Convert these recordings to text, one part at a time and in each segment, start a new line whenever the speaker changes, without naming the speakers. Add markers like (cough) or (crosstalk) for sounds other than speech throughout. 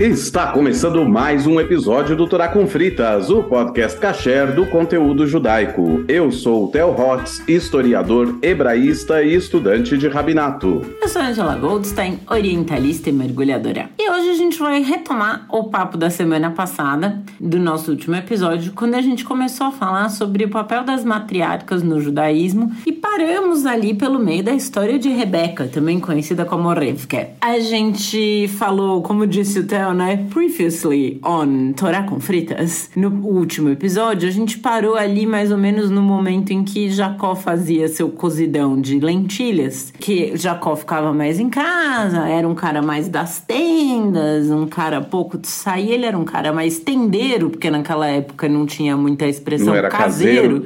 Está começando mais um episódio do Torá com Fritas, o podcast kasher do conteúdo judaico. Eu sou o Theo Hotz, historiador, hebraísta e estudante de rabinato.
Eu sou Angela Goldstein, orientalista e mergulhadora. Gente vai retomar o papo da semana passada, do nosso último episódio, quando a gente começou a falar sobre o papel das matriarcas no judaísmo e paramos ali pelo meio da história de Rebeca, também conhecida como Revka. A gente falou, como disse o Theo, né? Previously on Torá com Fritas. No último episódio, a gente parou ali mais ou menos no momento em que Jacó fazia seu cozidão de lentilhas. Que Jacó ficava mais em casa, era um cara mais das tendas, um cara pouco de sair. Ele era um cara mais tendeiro, porque naquela época não tinha muita expressão
Não era
caseiro.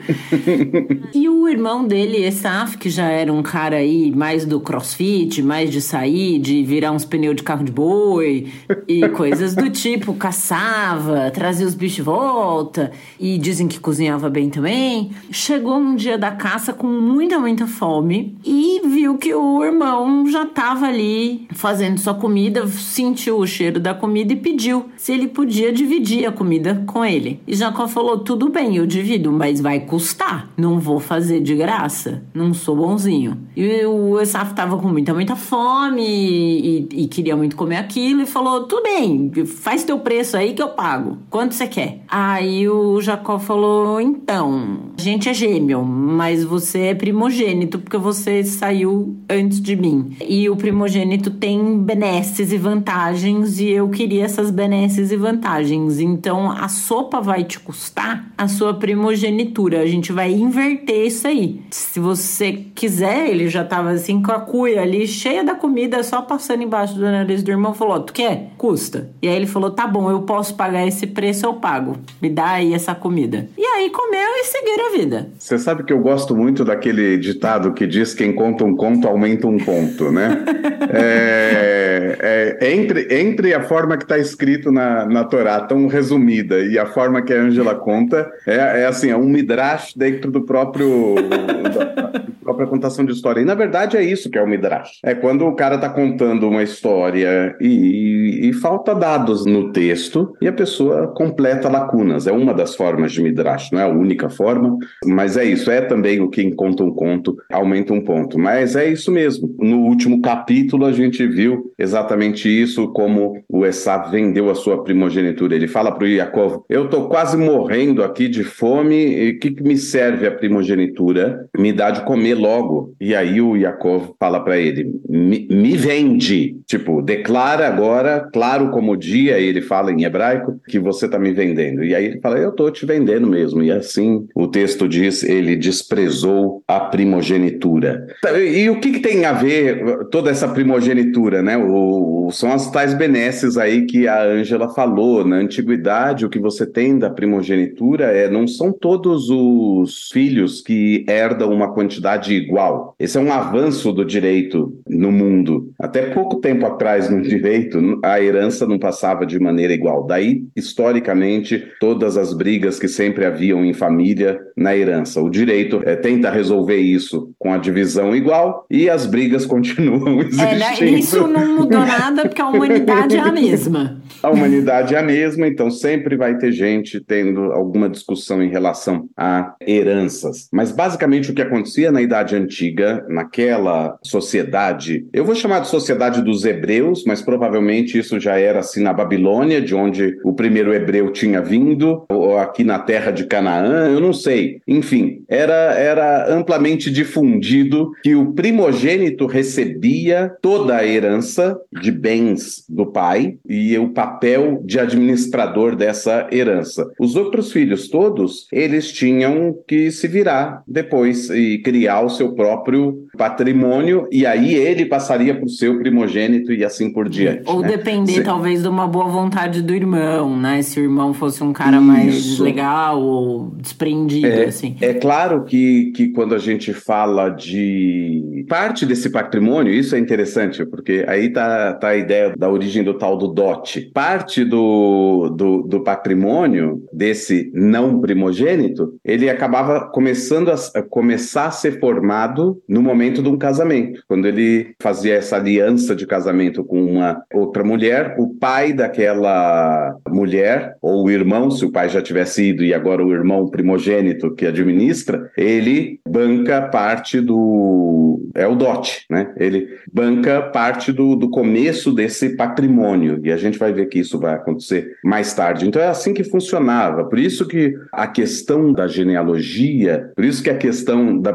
(laughs) e o irmão dele, Esaf, que já era um cara aí mais do crossfit, mais de sair, de virar uns pneus de carro de boi e coisas do tipo, caçava, trazia os bichos de volta e dizem que cozinhava bem também. Chegou um dia da caça com muita, muita fome e viu que o irmão já tava ali fazendo sua comida, sentiu o cheiro da comida e pediu se ele podia dividir a comida com ele. E Jacó falou: tudo bem, eu divido, mas vai custar. Não vou fazer de graça. Não sou bonzinho. E o Esaf tava com muita, muita fome e, e queria muito comer aquilo e falou: tudo bem, faz teu preço aí que eu pago. Quanto você quer? Aí o Jacó falou: então, a gente é gêmeo, mas você é primogênito porque você saiu antes de mim. E o primogênito tem benesses e vantagens e eu queria essas benesses e vantagens. Então a sopa vai te custar a sua primogenitura. A gente vai inverter isso aí. Se você quiser, ele já tava assim com a cuia ali, cheia da comida, só passando embaixo do nariz do irmão, falou: Tu quer? Custa. E aí ele falou: Tá bom, eu posso pagar esse preço, eu pago. Me dá aí essa comida. E aí comeu e seguiram a vida.
Você sabe que eu gosto muito daquele ditado que diz quem conta um conto aumenta um ponto, né? (laughs) é, é, entre, entre a forma que está escrito na, na Torá, tão resumida, e a forma que a Angela conta, é, é assim, é um midrash dentro do próprio (laughs) própria contação de história. E na verdade é isso que é o midrash. É quando o cara está contando uma história e, e falta dados no texto e a pessoa completa lacunas. É uma das formas de midrash, não é a única forma, mas é isso. É também o que conta um conto aumenta um ponto. Mas é isso mesmo. No último capítulo a gente viu exatamente isso, como o Esav vendeu a sua primogenitura. Ele fala para o Eu estou quase morrendo aqui de fome, e o que, que me serve a primogenitura? Me dá de comer logo. E aí o Yaakov fala para ele: me, me vende. Tipo, declara agora, claro como dia, ele fala em hebraico, que você está me vendendo. E aí ele fala: Eu estou te vendendo mesmo. E assim o texto diz: ele desprezou a primogenitura. E o que, que tem a ver toda essa primogenitura, né? O, são as tais benesses aí que a Ângela falou. Na antiguidade, o que você tem da primogenitura é não são todos os filhos que herdam uma quantidade igual. Esse é um avanço do direito no mundo. Até pouco tempo atrás, no (laughs) direito, a herança não passava de maneira igual. Daí, historicamente, todas as brigas que sempre haviam em família na herança. O direito é, tenta resolver isso com a divisão igual e as brigas (laughs) continuam existindo.
É, isso não mudou nada porque a humanidade é a mesma. (laughs)
A humanidade é a mesma, então sempre vai ter gente tendo alguma discussão em relação a heranças. Mas basicamente o que acontecia na Idade Antiga, naquela sociedade, eu vou chamar de sociedade dos hebreus, mas provavelmente isso já era assim na Babilônia, de onde o primeiro hebreu tinha vindo, ou aqui na terra de Canaã, eu não sei. Enfim, era, era amplamente difundido que o primogênito recebia toda a herança de bens do pai e o papel de administrador dessa herança. Os outros filhos todos, eles tinham que se virar depois e criar o seu próprio patrimônio e aí ele passaria para o seu primogênito e assim por diante.
Ou
né?
depender talvez de uma boa vontade do irmão, né? Se o irmão fosse um cara mais legal ou desprendido,
é,
assim.
É claro que, que quando a gente fala de parte desse patrimônio, isso é interessante, porque aí tá, tá a ideia da origem do tal do dote. Parte do, do, do do patrimônio desse não primogênito, ele acabava começando a, a começar a ser formado no momento de um casamento. Quando ele fazia essa aliança de casamento com uma outra mulher, o pai daquela mulher, ou o irmão, se o pai já tivesse ido e agora o irmão primogênito que administra, ele banca parte do. É o dote, né? Ele banca parte do, do começo desse patrimônio. E a gente vai ver que isso vai acontecer mais tarde. Então é assim que funcionava. Por isso que a questão da genealogia, por isso que a questão da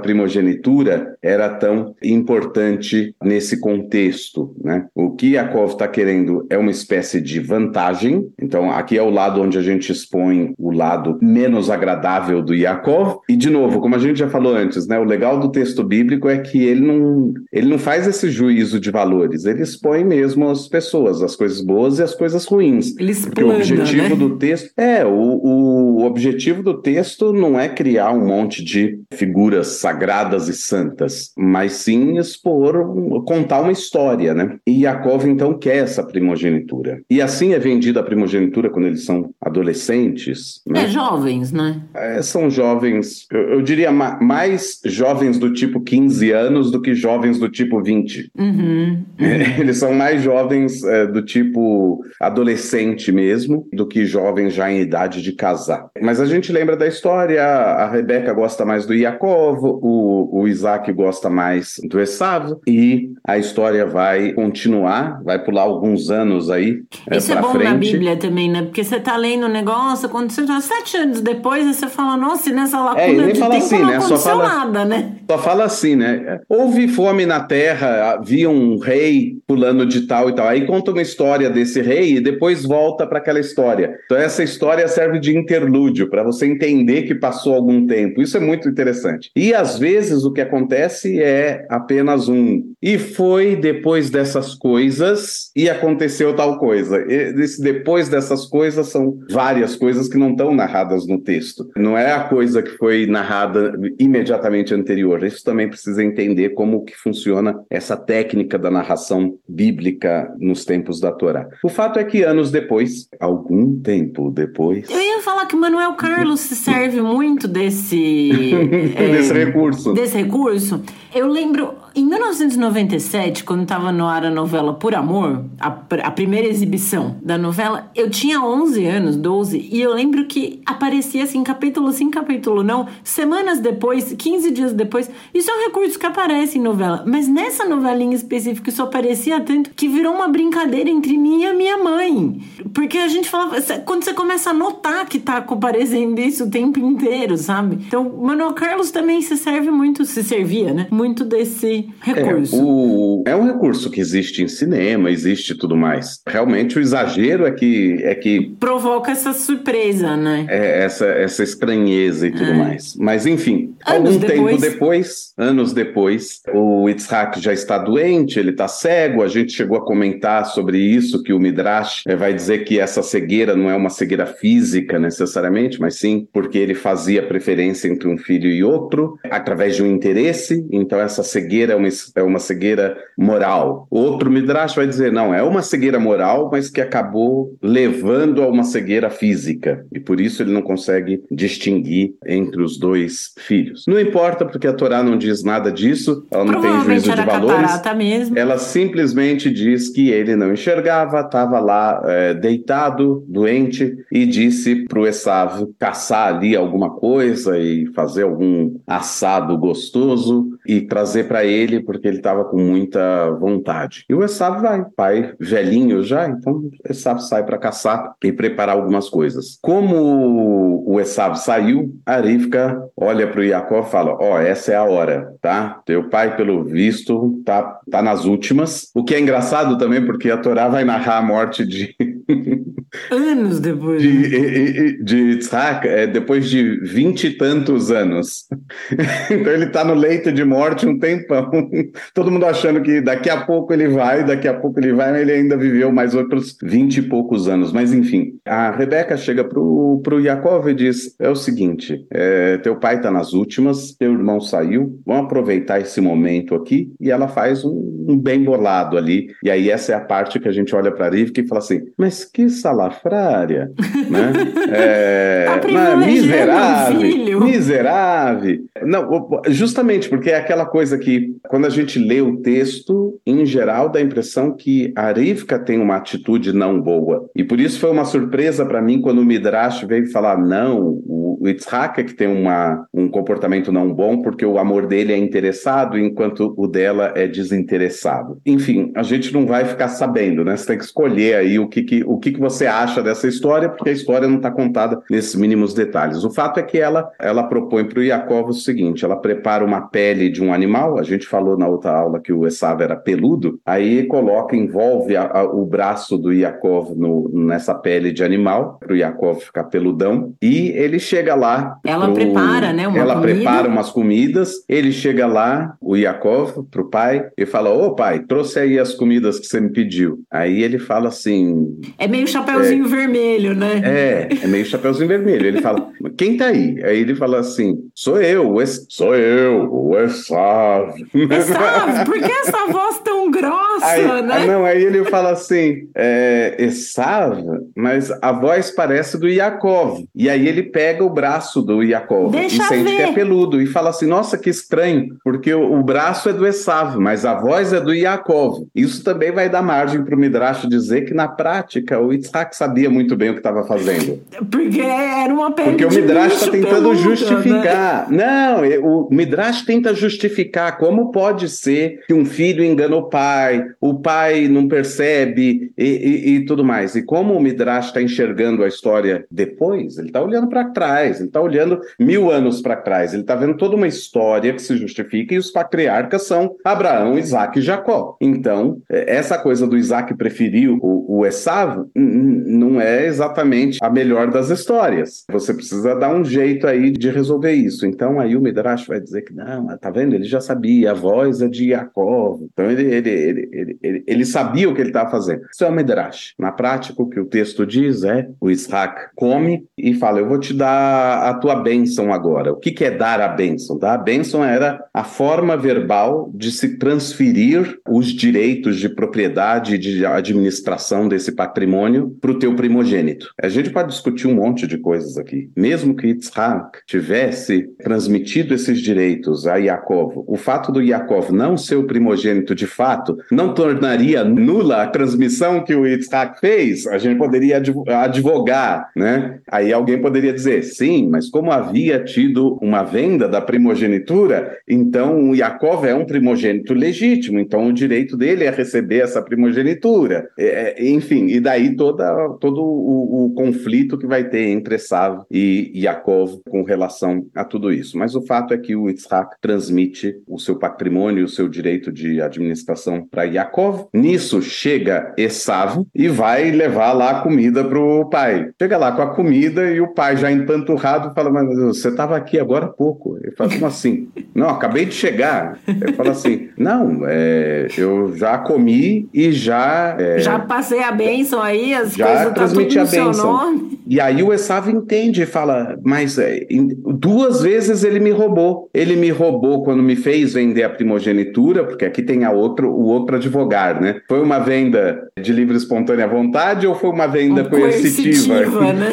primogenitura era tão importante nesse contexto. Né? O que Yakov está querendo é uma espécie de vantagem. Então, aqui é o lado onde a gente expõe o lado menos agradável do Yakov. E, de novo, como a gente já falou antes, né, o legal do texto bíblico é que ele não, ele não faz esse juízo de valores, ele expõe mesmo as pessoas, as coisas boas e as coisas ruins.
Ele explana,
o objetivo
né?
do texto. É, o, o objetivo do texto não é criar um monte de figuras sagradas e santas, mas sim expor, contar uma história, né? E Yaakov então quer essa primogenitura. E assim é vendida a primogenitura quando eles são adolescentes. Né?
É, jovens, né?
É, são jovens, eu, eu diria ma mais jovens do tipo 15 anos do que jovens do tipo 20.
Uhum.
É, (laughs) eles são mais jovens é, do tipo adolescente mesmo, do que jovens já em idade de casar. Mas a gente lembra da história, a Rebeca gosta mais do Yaakov, o, o Isaac gosta mais do Esav, e a história vai continuar, vai pular alguns anos aí é,
Isso é bom
frente.
na Bíblia também, né? Porque você tá lendo um negócio, quando você já sete anos depois, você fala, nossa, e nessa lacuna
É, e nem
de
fala
tempo
assim,
não
né? Só
aconteceu
fala-
nada, né?
Só fala assim, né? Houve fome na terra, havia um rei pulando de tal e tal. Aí conta uma história desse rei e depois volta para aquela história. Então essa história serve de interlúdio para você entender que passou algum tempo. Isso é muito interessante. E às vezes o que acontece é apenas um e foi depois dessas coisas e aconteceu tal coisa. Esse depois dessas coisas são várias coisas que não estão narradas no texto. Não é a coisa que foi narrada imediatamente anterior. Isso também precisa entender como que funciona essa técnica da narração bíblica nos tempos da Torá. O fato é que anos depois, algum tempo depois,
Eu ia falar que o Manuel Carlos se serve muito desse... (laughs) é,
desse recurso.
desse recurso. Eu lembro, em 1997, quando estava no ar a novela Por Amor, a, a primeira exibição da novela, eu tinha 11 anos, 12, e eu lembro que aparecia assim, capítulo sim, capítulo não, semanas depois, 15 dias depois. Isso é um recurso que aparece em novela, mas nessa novela em específico isso aparecia tanto que virou uma brincadeira entre mim e a minha mãe. Porque a gente falava, quando você começa a notar que tá aparecendo isso o tempo inteiro, sabe? Então, Manuel Carlos também se serve muito, se servia, né? Muito desse recurso.
É, o- é um recurso que existe em cinema, existe tudo mais. Realmente o exagero é que é que
Provoca essa surpresa, né?
é essa, essa estranheza e tudo mais. Mas enfim,
Anos
algum tempo
depois.
depois, anos depois, o Yitzhak já está doente, ele está cego. A gente chegou a comentar sobre isso, que o Midrash eh, vai dizer que essa cegueira não é uma cegueira física necessariamente, mas sim porque ele fazia preferência entre um filho e outro, através de um interesse. Então essa cegueira é uma, é uma cegueira moral. Outro Midrash vai dizer, não, é uma cegueira moral, mas que acabou levando a uma cegueira física. E por isso ele não consegue distinguir entre os dois filhos. Não importa, porque a Torá não diz nada disso, ela não tem juízo de valores.
catarata mesmo.
Ela simplesmente diz que ele não enxergava, estava lá é, deitado, doente, e disse para o Esav caçar ali alguma coisa e fazer algum assado gostoso e trazer para ele, porque ele estava com muita vontade. E o Esav vai, pai velhinho já, então Esav sai para caçar e preparar algumas coisas. Como o Esav saiu, a Rivka olha para o Jacó e fala: Ó, essa é a hora, tá? Teu pai, pelo visto, tá, tá nas últimas. O que é engraçado também, porque a Torá vai narrar a morte de, (laughs)
Anos depois.
de,
né?
de, de é, depois de vinte e tantos anos. (laughs) então ele tá no leito de morte um tempão. (laughs) Todo mundo achando que daqui a pouco ele vai, daqui a pouco ele vai, mas ele ainda viveu mais outros vinte e poucos anos. Mas enfim, a Rebeca chega pro, pro Yaakov e diz: é o seguinte, é, teu pai tá nas últimas, teu irmão saiu, vamos aproveitar esse momento aqui. E ela faz um, um bem bolado ali. E aí essa é a parte que a gente olha para Rivka e fala assim: mas que salada salafrária, (laughs) né? É, tá miserável, miserável. Não, justamente porque é aquela coisa que, quando a gente lê o texto, em geral dá a impressão que a Rivka tem uma atitude não boa. E por isso foi uma surpresa para mim quando o Midrash veio falar: não, o Yitzhak é que tem uma, um comportamento não bom porque o amor dele é interessado enquanto o dela é desinteressado. Enfim, a gente não vai ficar sabendo, né? Você tem que escolher aí o que, que o que, que você acha dessa história, porque a história não está contada nesses mínimos detalhes. O fato é que ela, ela propõe para o Yaakov o seguinte: ela prepara uma pele de um animal, a gente falou na outra aula que o Esav era peludo, aí coloca, envolve a, a, o braço do Yaakov no, nessa pele de animal, para o Yaakov ficar peludão, e ele chega lá.
Ela pro, prepara, né?
ela comida. prepara umas comidas, ele chega lá, o Yaakov, para o pai, e fala: Ô pai, trouxe aí as comidas que você me pediu. Aí ele fala assim.
É meio chapeuzinho é, vermelho, né?
É, é meio chapeuzinho vermelho. Ele fala: Quem tá aí? Aí ele fala assim: Sou eu, o es... sou eu, o Esav.
Esav, (laughs) por que essa voz tão grossa,
aí,
né?
Não, aí ele fala assim: é, mas a voz parece do Yaakov. E aí ele pega o braço do Yaakov
Deixa
e sente
ver.
que é peludo e fala assim: Nossa, que estranho, porque o, o braço é do Esav, mas a voz é do Yaakov. Isso também vai dar margem para o Midrash dizer que na prática o Isaac sabia muito bem o que estava fazendo.
Porque era uma pele
Porque o Midrash está tentando peluda, justificar. Né? Não, o Midrash tenta justificar como pode ser que um filho engana o pai, o pai não percebe e, e, e tudo mais. E como o Midrash está enxergando a história depois, ele está olhando para trás, ele está olhando mil anos para trás, ele está vendo toda uma história que se justifica e os patriarcas são Abraão, Isaac e Jacó. Então, é, essa coisa do Isaac preferir o, o Esav não é exatamente a melhor das histórias. Você precisa dar um jeito aí de resolver isso. Então, aí o Midrash vai dizer que não, tá vendo? Ele já sabia, a voz é de Jacob. Então, ele, ele, ele, ele, ele sabia o que ele estava fazendo. Isso é o Midrash. Na prática, o que o texto diz é: o Isaac come e fala, eu vou te dar a tua bênção agora. O que, que é dar a bênção? Dar a bênção era a forma verbal de se transferir os direitos de propriedade e de administração desse patrimônio para o teu primogênito. A gente pode discutir um monte de coisas aqui. Mesmo que Yitzhak tivesse transmitido esses direitos a Yaakov, o fato do Yaakov não ser o primogênito de fato não tornaria nula a transmissão que o Yitzhak fez? A gente poderia advogar, né? Aí alguém poderia dizer, sim, mas como havia tido uma venda da primogenitura, então o Yaakov é um primogênito legítimo, então o direito dele é receber essa primogenitura. É, é, enfim, e daí toda, todo o, o, conflito que vai ter entre Esav e Yaakov com relação a tudo isso. Mas o fato é que o Yitzhak transmite o seu patrimônio, o seu direito de administração para Yaakov. Nisso chega Esav e vai levar lá a comida para o pai. Chega lá com a comida e o pai já empanturrado fala, mas você estava aqui agora há pouco. Ele fala, como assim? (laughs) Não, acabei de chegar. Ele fala assim, não, é, eu já comi e já... É,
já passei a bênção aí, as já coisas tá no a nome.
E aí o Esav entende e fala, mas é, duas vezes ele me roubou. Ele me roubou quando me fez vender a primogenitura, porque aqui tem a outro, o outro advogado, né? Foi uma venda de livre espontânea vontade ou foi uma venda um coercitiva?
coercitiva né?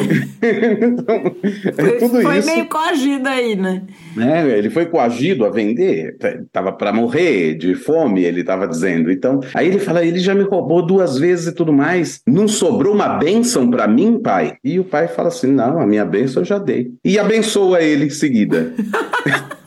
então, (laughs) é tudo foi isso. meio coagido aí, né?
É, ele foi coagido a vender, estava para morrer de fome, ele estava dizendo. Então, aí ele fala, ele já me roubou duas vezes e tudo mais. Não sobrou uma bênção para mim, pai? E o pai fala assim, não, a minha bênção eu já dei. E abençoa ele em seguida. (laughs)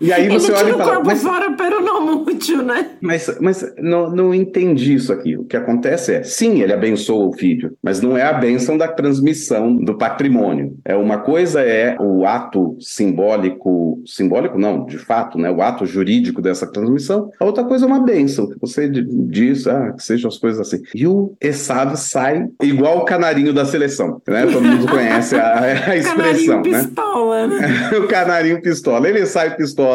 E aí você Ele olha e fala. O corpo mas, fora, pero não útil, né?
Mas, mas não, não entendi isso aqui. O que acontece é, sim, ele abençoa o filho, mas não é a bênção da transmissão do patrimônio. É uma coisa é o ato simbólico, simbólico não, de fato, né? O ato jurídico dessa transmissão. A outra coisa é uma bênção, que você diz, ah, que sejam as coisas assim. E o Esav sai igual o canarinho da seleção, né? Todo mundo conhece a, a (laughs) expressão,
canarinho né? Pistola, né? (laughs)
o canarinho pistola. Ele sai pistola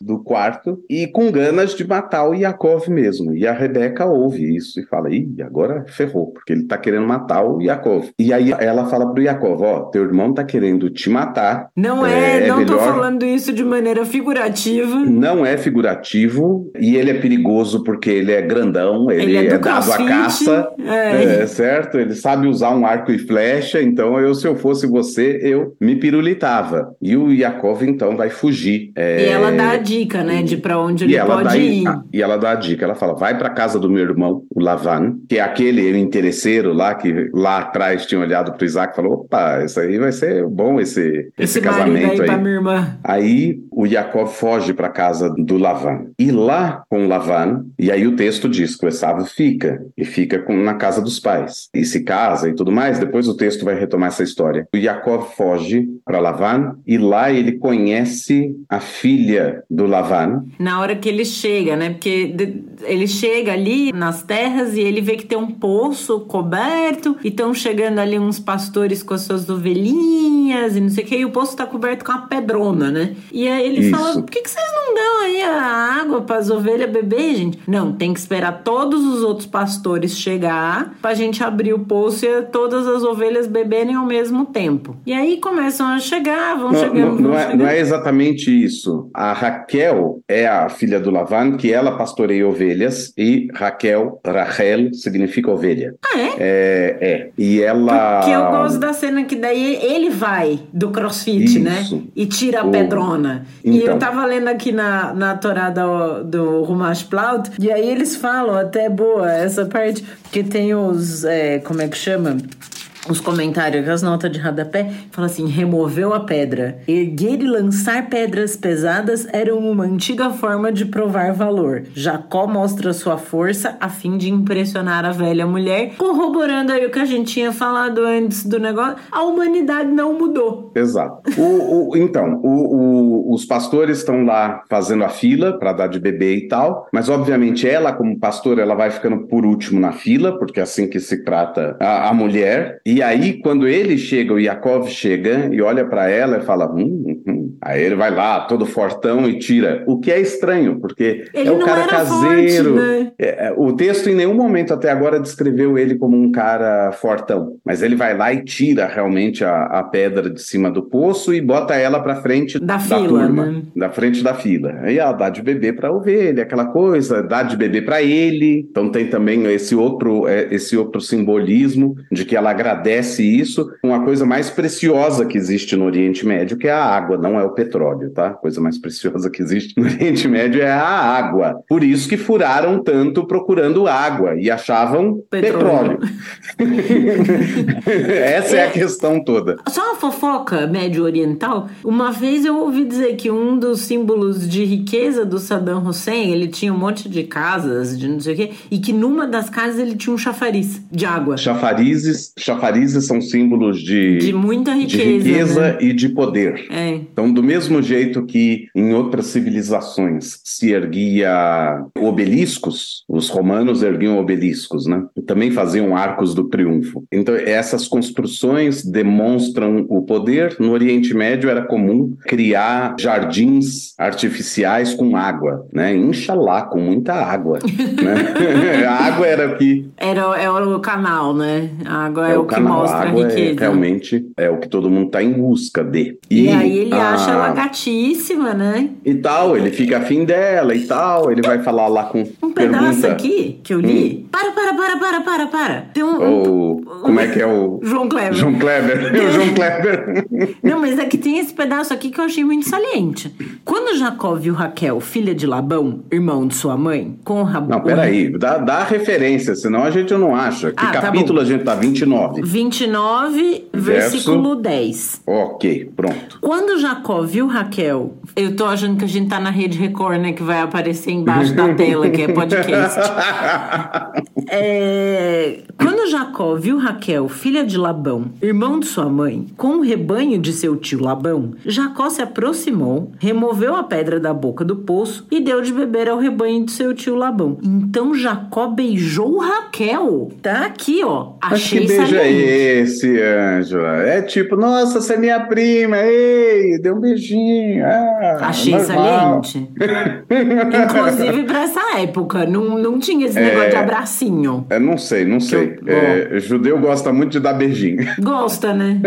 do quarto e com ganas de matar o Yaakov mesmo. E a Rebeca ouve isso e fala: ih, agora ferrou, porque ele tá querendo matar o Yaakov. E aí ela fala pro Yaakov: ó, teu irmão tá querendo te matar.
Não é, é não melhor... tô falando isso de maneira figurativa.
Não é figurativo e ele é perigoso porque ele é grandão, ele, ele é, é dado à caça, é. é. certo? Ele sabe usar um arco e flecha, então eu, se eu fosse você, eu me pirulitava. E o Yaakov então vai fugir.
É... E ela dá a dica, né, de para onde ele pode
dá,
ir.
E ela dá a dica, ela fala: vai para casa do meu irmão, o Lavan, que é aquele interesseiro lá que lá atrás tinha olhado pro Isaac e falou: opa, isso aí vai ser bom esse, esse, esse casamento aí.
minha irmã.
Aí o Jacob foge para casa do Lavan. E lá com Lavan, e aí o texto diz que o Esav fica, e fica com, na casa dos pais. E se casa e tudo mais, depois o texto vai retomar essa história. O Jacob foge para Lavan, e lá ele conhece a filha do Lavan.
Na hora que ele chega, né? Porque ele chega ali nas terras e ele vê que tem um poço coberto, e estão chegando ali uns pastores com as suas ovelhinhas e não sei o que, e o poço tá coberto com uma pedrona, né? E aí ele Isso. fala: por que, que vocês não dão aí a água para as ovelhas beber, gente? Não, tem que esperar todos os outros pastores chegar pra gente abrir o poço e todas as ovelhas beberem ao mesmo tempo. E aí começam a chegar, vão
não,
chegando.
Não,
não,
é, não, é, exatamente isso. A Raquel é a filha do Lavan, que ela pastoreia ovelhas, e Raquel, Rachel, significa ovelha.
Ah, é?
É, é. E ela.
Porque eu gosto da cena que daí ele vai do crossfit, né? isso. né? E tira a pedrona. Então. E eu então. tava lendo aqui na, na Torá do, do Rumash Plaut, e aí eles falam, até boa essa parte, que tem os. É, como é que chama? Os comentários, as notas de rodapé, fala assim: removeu a pedra. Erguer e lançar pedras pesadas eram uma antiga forma de provar valor. Jacó mostra sua força a fim de impressionar a velha mulher, corroborando aí o que a gente tinha falado antes do negócio. A humanidade não mudou.
Exato. O, o, então, o, os pastores estão lá fazendo a fila para dar de bebê e tal, mas obviamente ela, como pastora, ela vai ficando por último na fila, porque é assim que se trata a, a mulher. E aí, quando ele chega, o Yakov chega e olha para ela e fala: hum, hum, hum. Aí ele vai lá, todo fortão, e tira. O que é estranho, porque
ele
é o cara caseiro.
Forte, né?
É, é, o texto em nenhum momento até agora descreveu ele como um cara fortão, mas ele vai lá e tira realmente a, a pedra de cima do poço e bota ela para frente
da,
da
fila,
turma,
né?
da frente da fila. Aí ela dá de beber para ovelha, aquela coisa, dá de beber para ele. Então tem também esse outro, é, esse outro simbolismo de que ela agradece agradece isso com a coisa mais preciosa que existe no Oriente Médio, que é a água, não é o petróleo, tá? A coisa mais preciosa que existe no (laughs) Oriente Médio é a água. Por isso que furaram tanto procurando água e achavam petróleo. petróleo. (laughs) Essa é a questão toda.
Só uma fofoca médio-oriental. Uma vez eu ouvi dizer que um dos símbolos de riqueza do Saddam Hussein, ele tinha um monte de casas, de não sei o quê, e que numa das casas ele tinha um chafariz de água.
Chafarizes, chafarizes chafarizes são símbolos de,
de muita riqueza,
de riqueza né? e de poder.
É.
Então, do mesmo jeito que em outras civilizações se erguia obeliscos, os romanos erguiam obeliscos, né? E também faziam arcos do triunfo. Então, essas construções demonstram o poder. No Oriente Médio era comum criar jardins artificiais com água, né? Inxalá, com muita água. (laughs) né? A água era o que...
Era, era o canal, né? A água é, é o que
canal.
mostra
a
água a
é riqueza. É, realmente é o que todo mundo está em busca de.
E, e aí ele a... acha ela gatíssima, né?
E tal, ele fica afim dela e tal, ele vai falar lá com.
Um pedaço aqui que eu li. Hum. Para, para, para, para, para, para. Tem um.
Oh, um... Como é que é o.
João Kleber.
João Kleber. (laughs) o João Kleber.
Não, mas é que tem esse pedaço aqui que eu achei muito saliente. Quando Jacó viu Raquel, filha de Labão, irmão de sua mãe, com o rabo.
Não, peraí, dá, dá referência, senão a gente não acha. Que ah, tá capítulo tá a gente tá 29?
29, versículo 10.
Ok, pronto.
Quando Jacó viu Raquel, eu tô achando que a gente tá na rede Record, né? Que vai aparecer embaixo da tela, que é podcast. (laughs) é, quando Jacó viu Raquel, filha de Labão, irmão de sua mãe, com o rebanho de seu tio Labão, Jacó se aproximou, removeu a pedra da boca do poço e deu de beber ao rebanho de seu tio Labão. Então Jacó beijou Raquel. Tá aqui, ó. Achei
Mas que beijo é esse, Ângela? É tipo, nossa, você é minha prima, ei, deu um beijinho. Ah,
Achei
normal.
excelente. (laughs) Inclusive pra essa época, não, não tinha esse negócio de abracinho.
É, não sei, não sei.
eu-
É, judeu gosta muito de dar beijinho.
Gosta, né?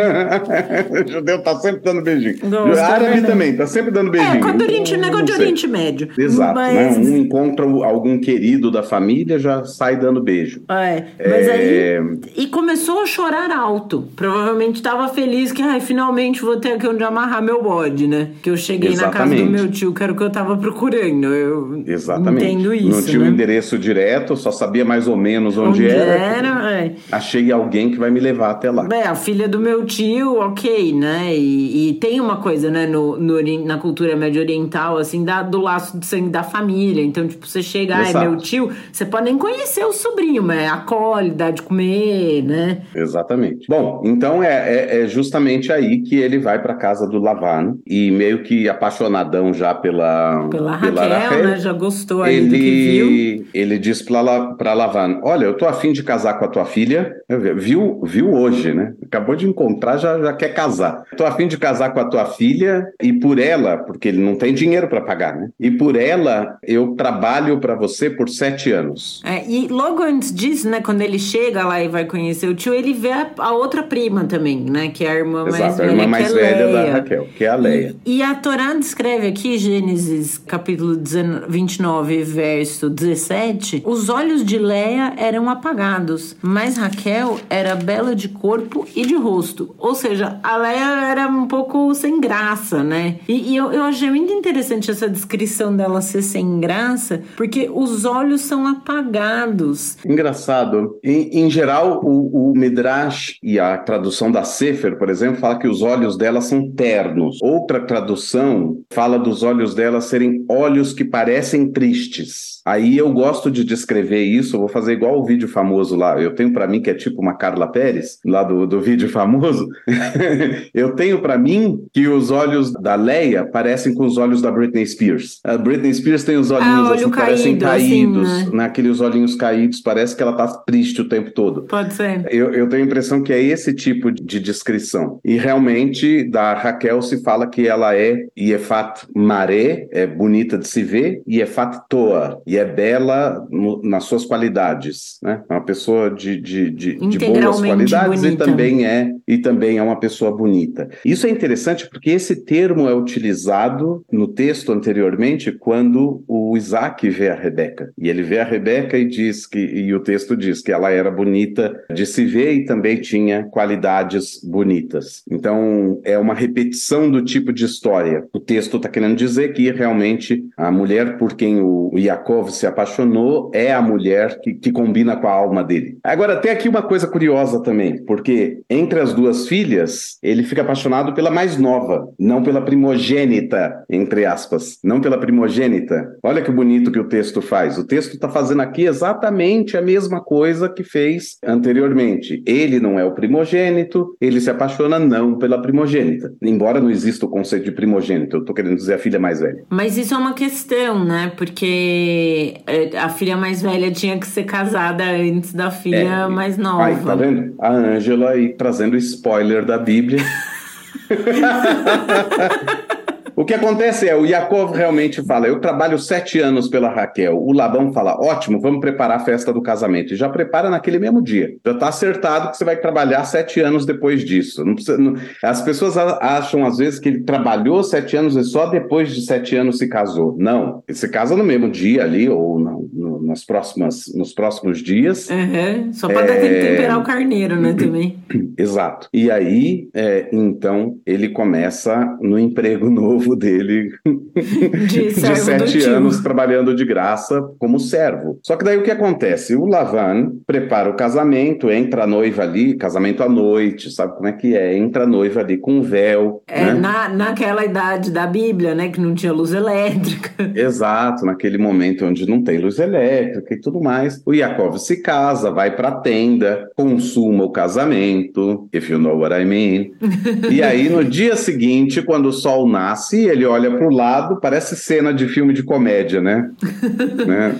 (laughs)
judeu tá sempre dando beijinho.
Gosta,
Árabe
né?
também, tá sempre dando beijinho.
É, quando Oriente, negócio de. Oriente Médio.
Exato,
Mas,
né? Um encontra algum querido da família, já sai dando beijo.
É, mas
É.
aí. E começou a chorar alto. Provavelmente estava feliz que, ai, finalmente vou ter aqui onde amarrar meu bode, né? Que eu cheguei na casa do
Exatamente.
meu tio, que era o que eu tava procurando. Eu
Exatamente.
entendo isso.
Não tinha o
né?
endereço direto, só sabia mais ou menos onde,
Onde
era.
era, é.
Achei alguém que vai me levar até lá.
É, a filha do meu tio, ok, né? E, e tem uma coisa, né, no, no na cultura médio oriental, assim, da, do laço de sangue da família. Então, tipo, você chega, ah, é meu tio, você pode nem conhecer o sobrinho, mas acolhe, dá de comer, né?
Exatamente. Bom, então é, é- é justamente aí que ele vai para casa do Lavan e meio que apaixonadão já pela
Pela Raquel, né? Já gostou aí do que viu.
ele, ele diz para Lavan: Olha, eu tô afim de casar com a tua filha. Viu, viu hoje, né? Acabou de encontrar, já, já quer casar. Tô afim de casar com a tua filha e por ela, porque ele não tem dinheiro para pagar, né? E por ela eu trabalho para você por sete anos.
É, e logo antes disso, né, quando ele chega lá e vai conhecer o tio, ele vê a, a outra prima também, né, que é a irmã mais
Exato, a
velha,
irmã
que
mais
é
velha da. Raquel, que é a
E, a Torá descreve aqui, Gênesis capítulo 19, 29, verso 17, os olhos de Leia eram apagados, mas Raquel era bela de corpo e de rosto. Ou seja, a Leia era um pouco sem graça, né? E, e eu, eu achei muito interessante essa descrição dela ser sem graça, porque os olhos são apagados.
Engraçado. Em, em geral, o, o Midrash e a tradução da Sefer, por exemplo, fala que os olhos dela são ternos. Outra tradução fala dos olhos dela serem olhos que parecem tristes. Aí eu gosto de descrever isso, vou fazer igual o vídeo famoso lá. Eu tenho para mim que é tipo uma Carla Pérez, lá do, do vídeo famoso. (laughs) eu tenho para mim que os olhos da Leia parecem com os olhos da Britney Spears. A Britney Spears tem os olhinhos
olho
assim, parecem
caído, assim,
caídos,
né?
naqueles olhinhos caídos, parece que ela tá triste o tempo todo.
Pode ser.
Eu, eu tenho a impressão que é esse tipo de descrição. E realmente, da Raquel se fala que ela é Yefat Maré, é bonita de se ver, e Yefat Toa, e é bela no- nas suas qualidades. Né? É uma pessoa de, de, de, de boas qualidades
bonita.
e também, é, e também é uma pessoa bonita. Isso é interessante porque esse termo é utilizado no texto anteriormente quando o Isaac vê a Rebeca. E ele vê a Rebeca e diz que, e o texto diz que ela era bonita de se ver e também tinha qualidades bonitas. Então é uma repetição do tipo de história. O texto está querendo dizer que realmente a mulher por quem o Yaakov se apaixonou é a mulher que, que combina com a alma dele. Agora tem aqui uma coisa curiosa também, porque entre as duas filhas ele fica apaixonado pela mais nova, não pela primogênita, entre aspas, não pela primogênita. Olha que bonito que o texto faz. O texto está fazendo aqui exatamente a mesma coisa que fez anteriormente. Ele não é o primogênito, ele se apaixona não pela primogênita. Embora não exista o conceito de primogênito, eu estou querendo dizer a filha mais velha.
Mas isso é uma questão, né? Porque é, a filha mais velha tinha que ser casada antes da filha
É,
mais nova.
Aí, tá vendo? A Ângela aí trazendo spoiler da Bíblia. (laughs) O que acontece é, o Yaakov realmente fala, eu trabalho sete anos pela Raquel. O Labão fala, ótimo, vamos preparar a festa do casamento. E já prepara naquele mesmo dia. Já está acertado que você vai trabalhar sete anos depois disso. Não precisa- não- As pessoas acham, às vezes, que ele trabalhou sete anos e só depois de sete anos se casou. Não, ele se casa no mesmo dia ali, ou no- no- nas próximas, nos próximos dias.
Uhum. Só dar tempo de temperar o carneiro, né, também. (clears throat)
Exato. E aí, é, então, ele começa no emprego (laughs) novo dele
De (laughs)
de sete anos trabalhando de graça como servo. Só que daí o que acontece? O Lavan prepara o casamento, entra a noiva ali, casamento à noite, sabe como é que é? Entra a noiva ali com um véu,
É,
né?
na, naquela idade da Bíblia, né, que não tinha luz elétrica. (laughs)
Exato, naquele momento onde não tem luz elétrica e tudo mais. O Yaakov se casa, vai para a tenda, consuma o casamento, if you know what I mean. (laughs) e aí, no dia seguinte, quando o sol nasce, ele olha para o lado, parece cena de filme de comédia, né? (laughs) né?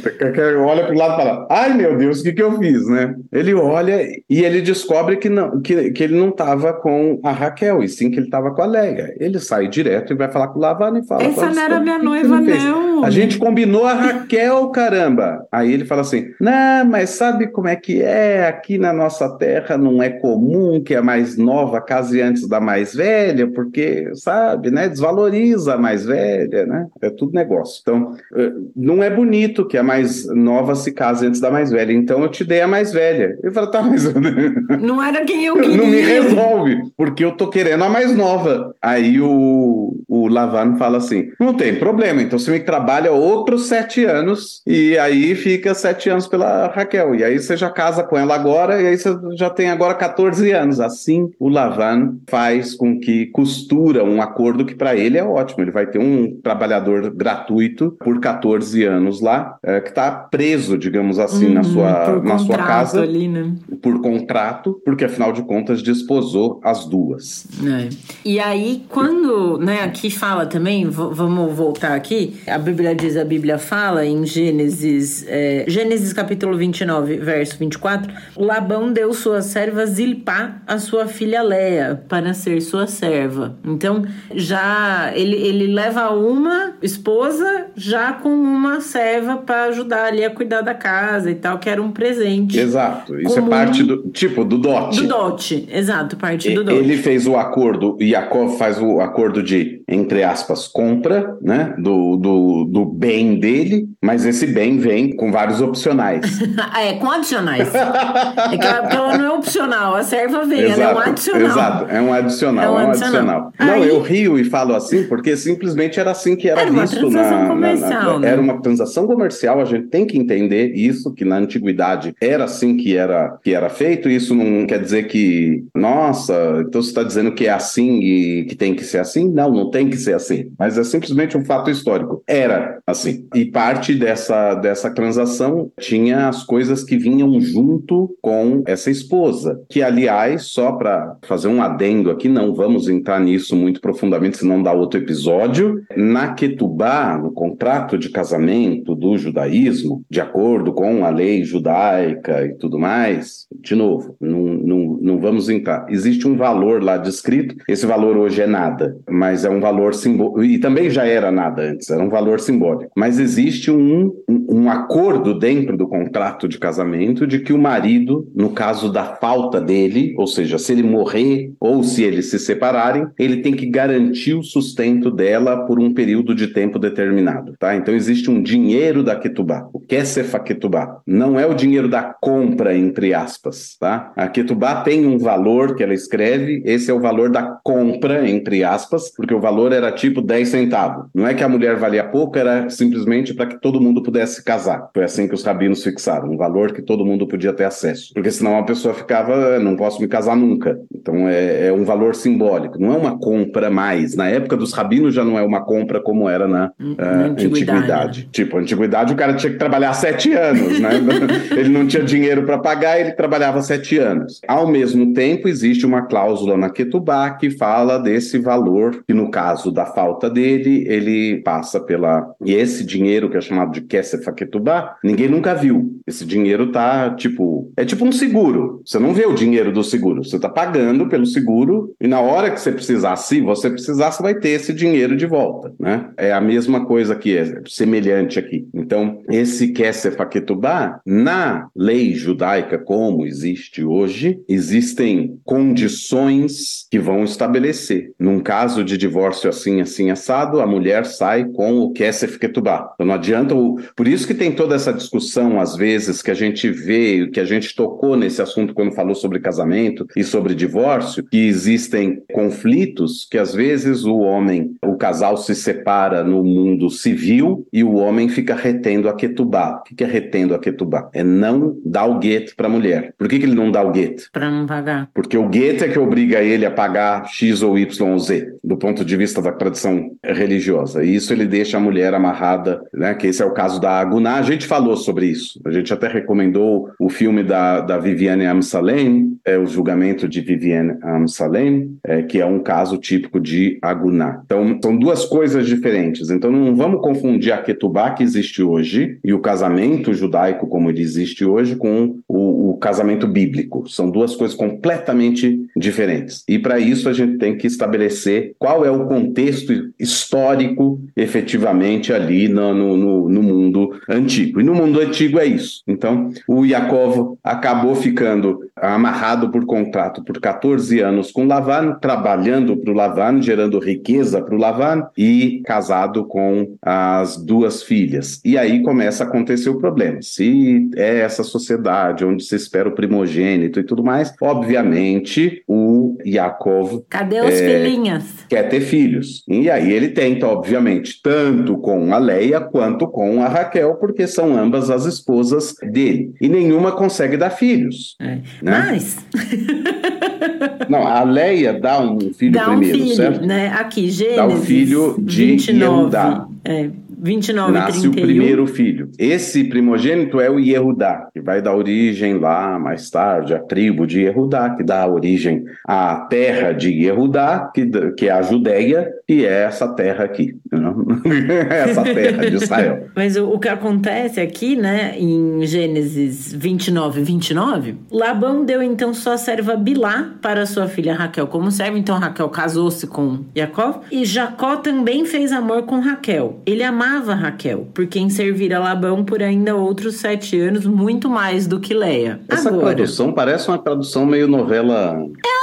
Olha para o lado e fala: ai meu Deus, o que, que eu fiz, né? Ele olha e ele descobre que, não, que, que ele não estava com a Raquel, e sim que ele estava com a Leia. Ele sai direto e vai falar com o Lavano e fala:
Essa não era minha noiva, não.
A gente combinou a Raquel, caramba. Aí ele fala assim: não, mas sabe como é que é? Aqui na nossa terra não é comum que a mais nova case antes da mais velha, porque, sabe, né? Desvaloriza a mais velha, né? É tudo negócio. Então, eh, não é bonito que a mais nova se case antes da mais velha. Então eu te dei a mais velha. Ele fala, tá, mas. (laughs)
Não era quem eu queria.
Não me resolve, porque eu tô querendo a mais nova. Aí o, o Lavano fala assim: não tem problema, então você me trabalha outros sete anos e aí fica sete anos pela Raquel. E aí você já casa com ela agora e aí você já tem agora 14 anos. Assim, o Lavan faz com que costura um acordo que para ele é ótimo. Ele vai ter um trabalhador gratuito por 14 anos lá, é, que está preso, digamos assim, uhum, na sua, na sua casa.
Ali, né?
Por contrato, porque afinal de contas desposou as duas.
É. E aí, quando, né, aqui fala também, vamos voltar aqui, a Bíblia diz, a Bíblia fala em Gênesis, é, Gênesis capítulo 29, verso 24, Labão deu sua serva Zilpá a sua filha Leia para ser sua serva. Então, já ele, ele leva uma esposa já com uma serva para ajudar ali a cuidar da casa e tal, que era um presente.
Exato. Isso é comum. é parte do tipo do dote.
Do dote, exato, parte do dote.
Ele fez o acordo, Yaakov faz o acordo de, entre aspas, compra, né, do, do, do bem dele, mas esse bem vem com vários opcionais. (laughs)
é, com adicionais. é que ela, ela, não é opcional, a serva vem, exato, ela é um adicional.
Exato, é um adicional, é um, é um adicional. adicional. Não, eu rio e falo assim porque simplesmente era assim que era, era visto na, na, na né? Era uma transação comercial, a gente tem que entender isso, que na antiguidade era assim que era, que era feito, isso não quer dizer que, nossa, então você está dizendo que é assim e que tem que ser assim? Não, não tem que ser assim, mas é simplesmente um fato histórico. Era assim. E parte dessa, dessa transação tinha as coisas que vinham junto com essa esposa, que aliás, só para fazer um adendo aqui, não vamos entrar nisso muito profundamente, senão dá outro episódio. Na Ketubá, no contrato de casamento do judaísmo, de acordo com a lei judaica e tudo mais, de novo, não, não, não vamos entrar. Existe um valor lá descrito, esse valor hoje é nada, mas é um valor simbólico, e também já era nada antes, era um valor simbólico. Mas existe um, um acordo dentro do contrato de casamento de que o marido, no caso da falta dele, ou seja, se ele morrer ou se eles se separarem, ele tem que garantir o sustento dela por um período de tempo determinado, tá? Então existe um dinheiro da Ketubá, o Kesef Ketubá. Não é o dinheiro da compra, entre aspas, tá? A Ketubá tem um valor que ela escreve, esse é o valor da compra, entre aspas, porque o valor era tipo 10 centavos. Não é que a mulher valia pouco, era simplesmente para que todo mundo pudesse casar. Foi assim que os rabinos fixaram, um valor que todo mundo podia ter acesso. Porque senão a pessoa ficava, não posso me casar nunca. Então é, é um valor simbólico, não é uma compra mais. Na época dos rabinos já não é uma compra como era na, uh, antiguidade. antiguidade. Tipo, antiguidade o cara tinha que trabalhar sete anos, né? (laughs) ele não tinha dinheiro para pagar, ele trabalhava sete anos. Ao mesmo tempo, existe uma cláusula na Ketubá que fala desse valor, que no caso da falta dele, ele passa pela. E esse dinheiro que é chamado de Kesef Ketubá, ninguém nunca viu. Esse dinheiro tá, tipo. É tipo um seguro. Você não vê o dinheiro do seguro. Você tá pagando pelo seguro e na hora que você precisar, se você precisar, você vai ter esse dinheiro de volta, né? É a mesma coisa que é semelhante aqui. Então, esse Kesef Ketubá, na lei judaica como existe hoje, existem condições que vão estabelecer. Num caso de divórcio assim, assim, assado, a mulher sai com o Kesef Ketubá. Então não adianta. O... Por isso que tem toda essa discussão, às vezes, que a gente vê, que a gente tocou nesse assunto quando falou sobre casamento e sobre divórcio, que existem conflitos que às vezes o homem, o casal se separa no mundo civil e o homem fica retendo a Ketubá. O que é retendo a Ketubá? É não dar o gueto para a mulher. Por que, que ele não dá o gueto?
Para não pagar.
Porque o gueto é que obriga ele a pagar X ou Y ou Z, do ponto de vista da tradição religiosa. E isso ele deixa a mulher amarrada, né? Que esse é o caso da Aguná. A gente falou sobre isso. A gente até recomendou o filme da, da Viviane Amsalem, é, o julgamento de Viviane Amsalem, é, que é um caso típico de Aguná. Então, são duas coisas diferentes. Então, não vamos confundir a Ketubá que existe hoje e o casamento judaico como ele existe hoje com o, o casamento bíblico. São duas coisas completamente diferentes. E para isso a gente tem que estabelecer qual é o contexto histórico efetivamente ali no, no, no mundo antigo. E no mundo antigo é isso. Então, o Yaakov acabou ficando amarrado por contrato por 14 anos com Lavan, trabalhando para o Lavan, gerando riqueza para o Lavan e casado com as duas filhas. E aí começa a acontecer o problema. Se é essa sociedade onde se espera o primogênito e tudo mais, obviamente o Yaakov.
Cadê os é, filhinhas?
Quer ter filhos. E aí ele tenta, obviamente, tanto com a Leia quanto com a Raquel, porque são ambas as esposas dele. E nenhuma consegue dar filhos. É. Né? Mas. (laughs) Não, a Leia dá um filho dá primeiro, um filho, certo?
Né? Aqui, Gênesis.
Dá o filho de 29. Yehudá.
É, 29
Nasce
31.
o primeiro filho. Esse primogênito é o Yehudá, que vai dar origem lá mais tarde à tribo de Yehudá, que dá origem à terra de Yehudá, que, que é a Judéia, e é essa terra aqui. (laughs) essa terra de Israel. (laughs)
Mas o, o, que acontece aqui, né, em Gênesis 29, 29, Labão deu então sua serva Bilá para sua filha Raquel como serva, então Raquel casou-se com Jacó, e Jacó também fez amor com Raquel. Ele amava amava Raquel, por quem servira Labão por ainda outros sete anos, muito mais do que Leia.
Essa
Agora,
tradução parece uma tradução meio novela.
É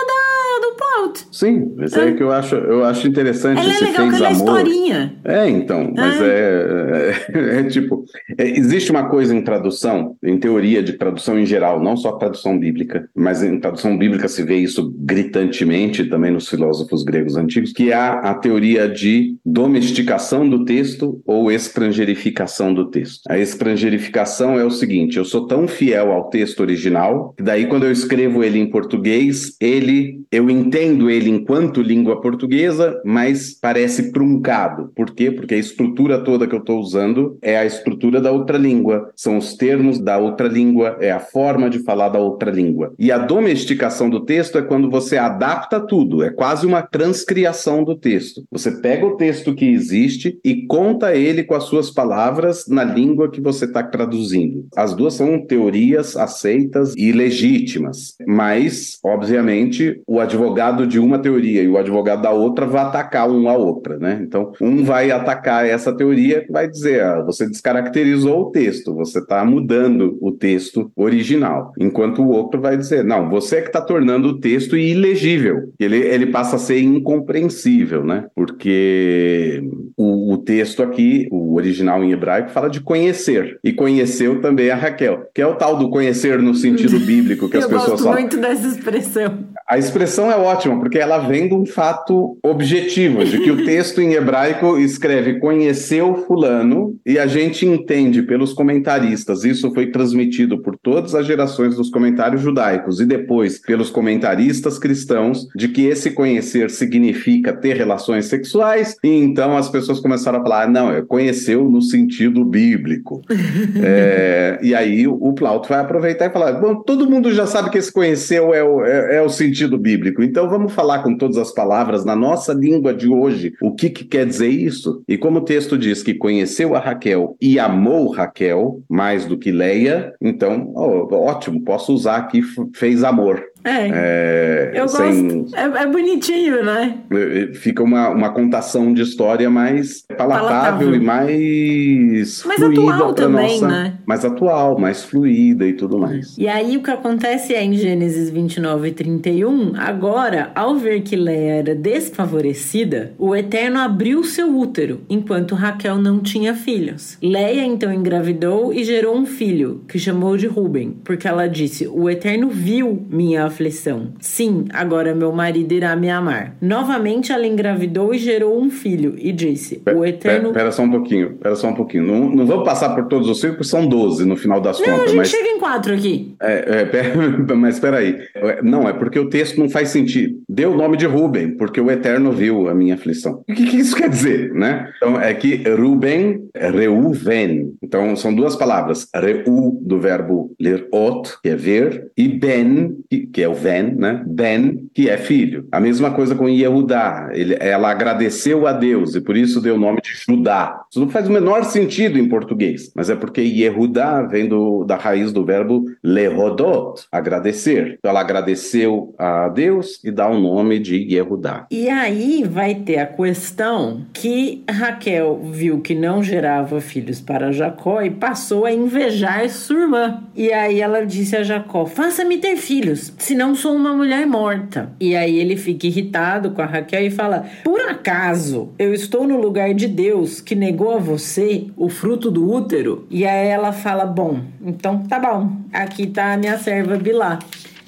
Plot.
Sim, mas é, é que eu acho, eu acho interessante.
Ela é legal,
fez
ela
é
historinha.
É, então, mas é, é, (laughs) é tipo, é, existe uma coisa em tradução, em teoria de tradução em geral, não só tradução bíblica, mas em tradução bíblica se vê isso gritantemente também nos filósofos gregos antigos, que é a, a teoria de domesticação do texto ou estrangeirificação do texto. A estrangeirificação é o seguinte: eu sou tão fiel ao texto original, que daí quando eu escrevo ele em português, ele eu entendo ele enquanto língua portuguesa, mas parece truncado. Por quê? Porque a estrutura toda que eu estou usando é a estrutura da outra língua, são os termos da outra língua, é a forma de falar da outra língua. E a domesticação do texto é quando você adapta tudo, é quase uma transcriação do texto. Você pega o texto que existe e conta ele com as suas palavras na língua que você está traduzindo. As duas são teorias aceitas e legítimas, mas, obviamente, o advogado de uma teoria e o advogado da outra vai atacar um a outra, né? Então, um vai atacar essa teoria vai dizer, ah, você descaracterizou o texto, você está mudando o texto original, enquanto o outro vai dizer, não, você é que está tornando o texto ilegível, ele, ele passa a ser incompreensível, né? Porque o, o texto aqui, o original em hebraico, fala de conhecer, e conheceu também a Raquel, que é o tal do conhecer no sentido bíblico que as pessoas
falam.
Eu
gosto muito dessa expressão.
A expressão é ótima, porque ela vem de um fato objetivo, de que o texto em hebraico escreve conheceu fulano, e a gente entende pelos comentaristas, isso foi transmitido por todas as gerações dos comentários judaicos e depois pelos comentaristas cristãos, de que esse conhecer significa ter relações sexuais, e então as pessoas começaram a falar, ah, não, é conheceu no sentido bíblico. (laughs) é, e aí o Plauto vai aproveitar e falar, bom, todo mundo já sabe que esse conheceu é o, é, é o sentido bíblico, então vamos falar com todas as palavras na nossa língua de hoje o que, que quer dizer isso. E como o texto diz que conheceu a Raquel e amou Raquel mais do que Leia, então, ótimo, posso usar aqui fez amor.
É. é eu sem... gosto. É, é, bonitinho, né?
É, é, fica uma, uma contação de história mais palatável, palatável. e mais.
Mais atual também,
nossa...
né?
Mais atual, mais fluida e tudo mais.
E aí o que acontece é em Gênesis 29 e 31, agora, ao ver que Leia era desfavorecida, o Eterno abriu seu útero, enquanto Raquel não tinha filhos. Leia então engravidou e gerou um filho, que chamou de Ruben, porque ela disse: O Eterno viu minha aflição. Sim, agora meu marido irá me amar. Novamente ela engravidou e gerou um filho e disse: O Eterno.
Pera, só um pouquinho, pera só um pouquinho. Não, não vamos passar por todos os ciclos, são 12 no final das
não,
contas.
Não, a gente
mas...
chega em quatro aqui.
É, é (laughs) pera, mas espera aí. Não, é porque o texto não faz sentido. dê o nome de Ruben, porque o Eterno viu a minha aflição. O que, que isso quer dizer, né? Então, é que Ruben, Reuven. Então, são duas palavras. Reu, do verbo lerot, que é ver, e Ben, que, que é o ven, né? Ben, que é filho. A mesma coisa com Yehudá. Ele, ela agradeceu a Deus e por isso deu o nome de Judá. Isso não faz o menor sentido em português, mas é porque Yehudá vem do, da raiz do verbo lehodot, agradecer. Então, ela agradeceu a Deus e dá o nome de Yehudá.
E aí vai ter a questão que Raquel viu que não gerava filhos para Jacó e passou a invejar sua irmã. E aí ela disse a Jacó: Faça-me ter filhos, senão sou uma mulher morta. E aí ele fica irritado com a Raquel e fala: Por acaso eu estou no lugar de Deus que negou a você o fruto do útero? E aí ela fala: Bom, então tá bom, aqui tá a minha serva Bilá.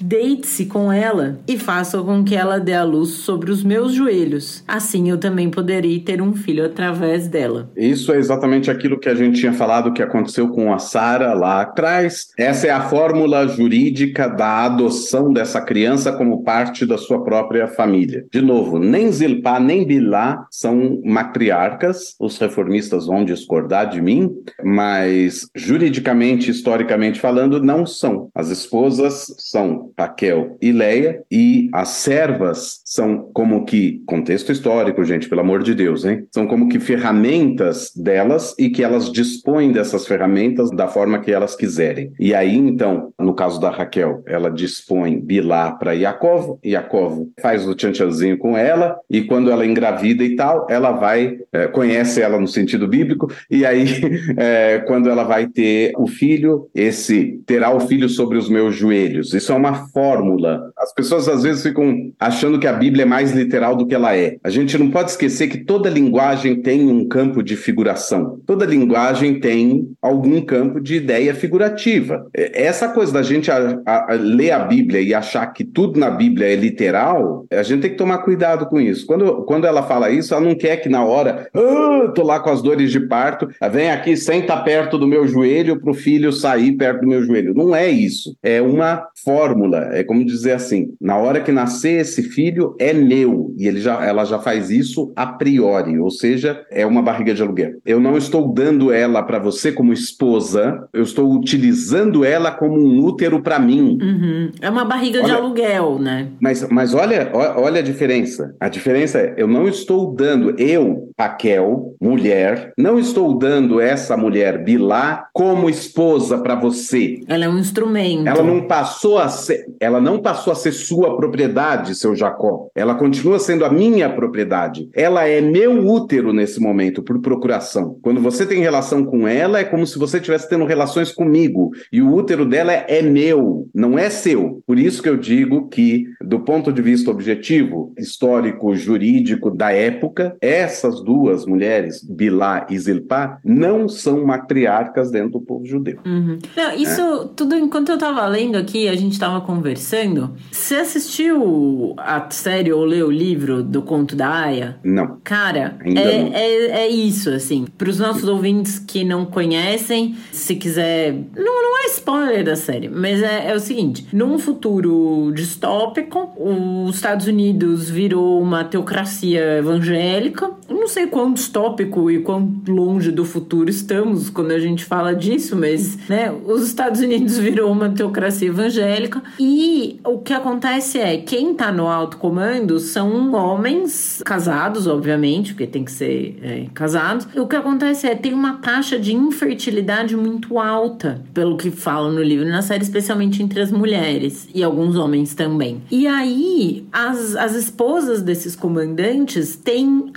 Deite-se com ela e faça com que ela dê a luz sobre os meus joelhos. Assim eu também poderei ter um filho através dela.
Isso é exatamente aquilo que a gente tinha falado que aconteceu com a Sara lá atrás. Essa é a fórmula jurídica da adoção dessa criança como parte da sua própria família. De novo, nem Zilpá nem Bilá são matriarcas. Os reformistas vão discordar de mim, mas juridicamente, historicamente falando, não são. As esposas são Raquel e Leia, e as servas são como que, contexto histórico, gente, pelo amor de Deus, hein? São como que ferramentas delas e que elas dispõem dessas ferramentas da forma que elas quiserem. E aí, então, no caso da Raquel, ela dispõe Bilá para Yaakov, Yaakov faz o tchan-tchanzinho com ela, e quando ela engravida e tal, ela vai, é, conhece ela no sentido bíblico, e aí, (laughs) é, quando ela vai ter o filho, esse terá o filho sobre os meus joelhos. Isso é uma fórmula. As pessoas às vezes ficam achando que a Bíblia é mais literal do que ela é. A gente não pode esquecer que toda linguagem tem um campo de figuração. Toda linguagem tem algum campo de ideia figurativa. Essa coisa da gente a, a, a ler a Bíblia e achar que tudo na Bíblia é literal, a gente tem que tomar cuidado com isso. Quando, quando ela fala isso, ela não quer que na hora, oh, tô lá com as dores de parto, vem aqui, senta perto do meu joelho para o filho sair perto do meu joelho. Não é isso. É uma fórmula fórmula. É como dizer assim: na hora que nascer esse filho é meu e ele já, ela já faz isso a priori, ou seja, é uma barriga de aluguel. Eu não estou dando ela para você como esposa, eu estou utilizando ela como um útero para mim.
Uhum. É uma barriga olha, de aluguel, né?
Mas, mas olha, olha a diferença. A diferença é: eu não estou dando, eu, Raquel, mulher, não estou dando essa mulher Bilá como esposa para você.
Ela é um instrumento.
Ela não passou a ser ela não passou a ser sua propriedade, seu Jacó. Ela continua sendo a minha propriedade. Ela é meu útero nesse momento, por procuração. Quando você tem relação com ela, é como se você estivesse tendo relações comigo. E o útero dela é meu, não é seu. Por isso que eu digo que, do ponto de vista objetivo, histórico, jurídico da época, essas duas mulheres, Bilá e Zilpá, não são matriarcas dentro do povo judeu.
Uhum. Não, isso é. tudo enquanto eu estava lendo aqui, a gente estava conversando. Você assistiu a série ou leu o livro do Conto da Aya?
Não.
Cara, é, não. É, é isso, assim. Para os nossos ouvintes que não conhecem, se quiser. Não, não é spoiler da série, mas é, é o seguinte: num futuro distópico, os Estados Unidos virou uma teocracia evangélica. Não sei quão distópico e quão longe do futuro estamos quando a gente fala disso, mas né, os Estados Unidos (laughs) virou uma teocracia evangélica e o que acontece é, quem tá no alto comando são homens casados, obviamente, porque tem que ser é, casados. E o que acontece é, tem uma taxa de infertilidade muito alta, pelo que falam no livro, na série, especialmente entre as mulheres e alguns homens também. E aí, as, as esposas desses comandantes têm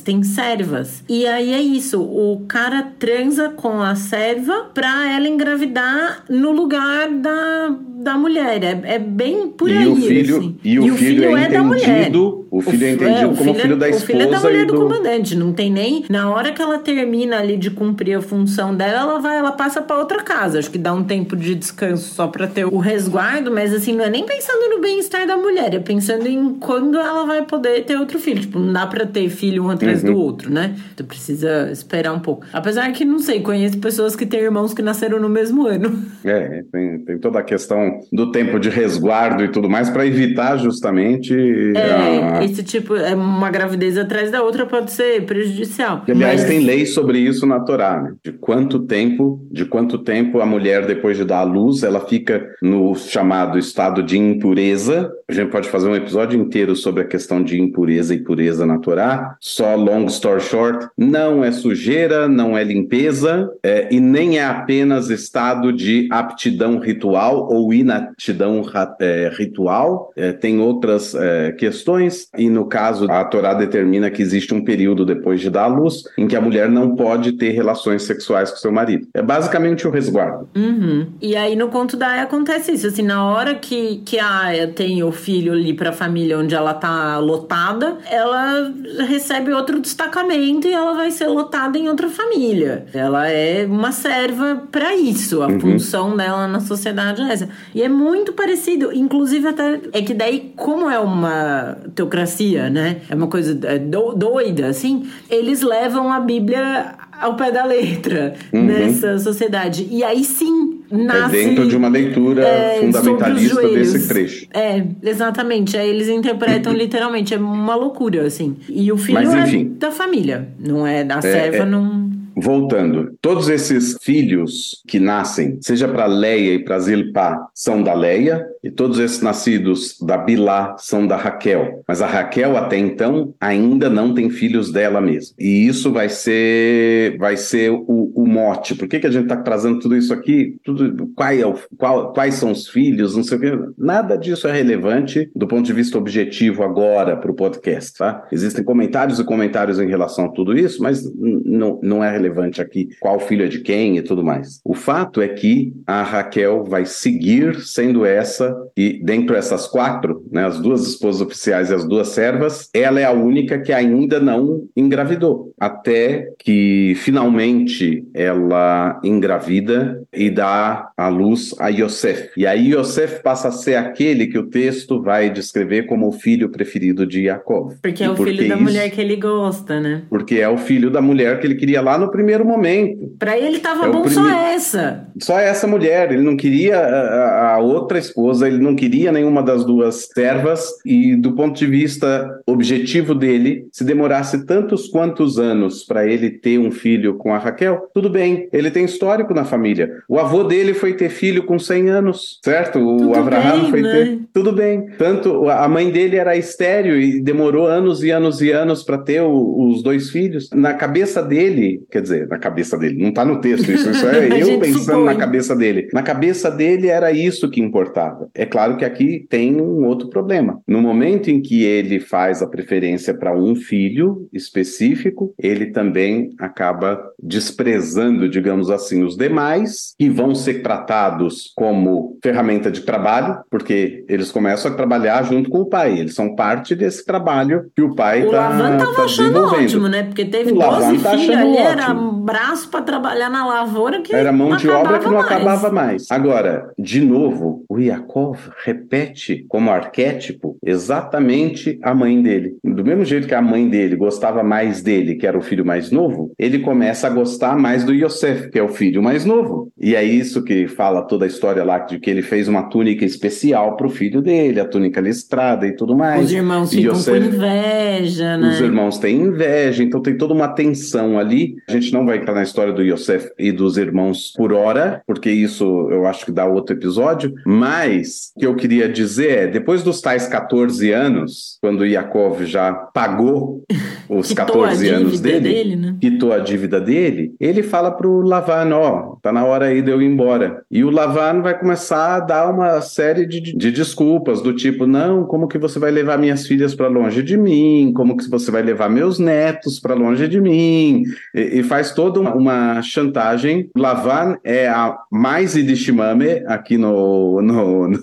têm servas. E aí é isso, o cara transa com a serva pra ela engravidar no lugar da, da mulher. É, é bem por
e
aí.
O filho,
assim.
e, o, e o filho, filho, é, é entendido. O filho é entendido é, como filho, filho da esposa. O filho é da mulher do...
do comandante. Não tem nem. Na hora que ela termina ali de cumprir a função dela, ela vai, ela passa para outra casa. Acho que dá um tempo de descanso só para ter o resguardo, mas assim, não é nem pensando no bem-estar da mulher, é pensando em quando ela vai poder ter outro filho. Tipo, não dá pra ter filho um atrás uhum. do outro, né? Tu precisa esperar um pouco. Apesar que, não sei, conheço pessoas que têm irmãos que nasceram no mesmo ano. (laughs)
É, tem, tem toda a questão questão do tempo de resguardo e tudo mais para evitar justamente.
É, a... esse tipo, é uma gravidez atrás da outra pode ser prejudicial.
E, aliás, mas... tem lei sobre isso na Torá, né? De quanto tempo, de quanto tempo a mulher, depois de dar à luz, ela fica no chamado estado de impureza. A gente pode fazer um episódio inteiro sobre a questão de impureza e pureza na Torá. Só long story short, não é sujeira, não é limpeza é, e nem é apenas estado de aptidão ritual ou inaptidão é, ritual. É, tem outras é, questões e no caso a Torá determina que existe um período depois de dar à luz em que a mulher não pode ter relações sexuais com seu marido. É basicamente o resguardo.
Uhum. E aí no conto da Aya acontece isso, assim, na hora que, que a Aya tem o filho ali para a família onde ela tá lotada, ela recebe outro destacamento e ela vai ser lotada em outra família. Ela é uma serva para isso, a uhum. função dela na sociedade é essa. E é muito parecido, inclusive até é que daí como é uma teocracia, né? É uma coisa é, doida assim, eles levam a Bíblia ao pé da letra uhum. nessa sociedade. E aí sim nasce.
É dentro de uma leitura é, fundamentalista desse trecho.
É, exatamente. Aí eles interpretam (clears throat) literalmente. É uma loucura, assim. E o filho Mas, é da família, não é da é, serva, é, não.
Voltando, todos esses filhos que nascem, seja para Leia e para Zilpá, são da Leia, e todos esses nascidos da Bilá são da Raquel. Mas a Raquel até então ainda não tem filhos dela mesma. E isso vai ser vai ser o, o mote. Por que, que a gente está trazendo tudo isso aqui? Tudo, qual é o, qual, quais são os filhos? Não sei o que. Nada disso é relevante do ponto de vista objetivo agora para o podcast, tá? Existem comentários e comentários em relação a tudo isso, mas não é relevante relevante aqui qual filho é de quem e tudo mais. O fato é que a Raquel vai seguir sendo essa, e dentro dessas quatro, né, as duas esposas oficiais e as duas servas, ela é a única que ainda não engravidou. Até que finalmente ela engravida e dá à luz a Yosef. E aí Yosef passa a ser aquele que o texto vai descrever como o filho preferido de Jacob.
Porque é o filho da isso? mulher que ele gosta, né?
Porque é o filho da mulher que ele queria lá no primeiro momento.
Para ele estava é bom prime... só essa.
Só essa mulher. Ele não queria a, a, outra esposa, ele não queria nenhuma das duas servas. E do ponto de vista objetivo dele, se demorasse tantos quantos anos para ele ter um filho com a Raquel, tudo bem. Ele tem histórico na família. O avô dele foi ter filho com 100 anos, certo? O tudo Abraham bem, foi né? ter. Tudo bem. Tanto a mãe dele era estéreo e demorou anos e anos e anos para ter o, os dois filhos. Na cabeça dele, quer dizer, na cabeça dele, não está no texto isso, isso é (laughs) eu pensando supõe. na cabeça dele. Na cabeça dele era isso que importava. É claro que aqui tem um outro problema. No momento em que ele faz a preferência para um filho específico, ele também acaba desprezando, digamos assim, os demais, que vão ser tratados como ferramenta de trabalho, porque eles começam a trabalhar junto com o pai. Eles são parte desse trabalho que o pai está
tá, Lavan tá achando ótimo, né? Porque teve o 12 tá filhos ali, era braço para trabalhar na lavoura que
Era mão de obra que não mais. acabava mais. Agora, de novo, o Yakov repete como arquétipo exatamente a mãe dele. Do mesmo jeito que a mãe dele gostava mais dele, que era o filho mais novo, ele começa a gostar mais do Yosef, que é o filho mais novo. E é isso que fala toda a história lá de que ele fez uma túnica especial para o filho dele, a túnica listrada e tudo mais.
Os irmãos ficam Yosef, com inveja, né?
Os irmãos têm inveja, então tem toda uma tensão ali. A gente não vai entrar na história do Yosef e dos irmãos por hora, porque isso eu acho que dá outro episódio, mas o que eu queria dizer é, depois dos tais 14 anos, quando Yaakov já pagou (laughs) os 14 anos dele, dele né? quitou a dívida dele, ele fala pro Lavan, ó, oh, tá na hora aí de eu ir embora. E o Lavan vai começar a dar uma série de, de desculpas, do tipo, não, como que você vai levar minhas filhas para longe de mim? Como que você vai levar meus netos para longe de mim? E, e faz toda uma, chantagem. Lavan é a mais idishimame aqui no, no, no,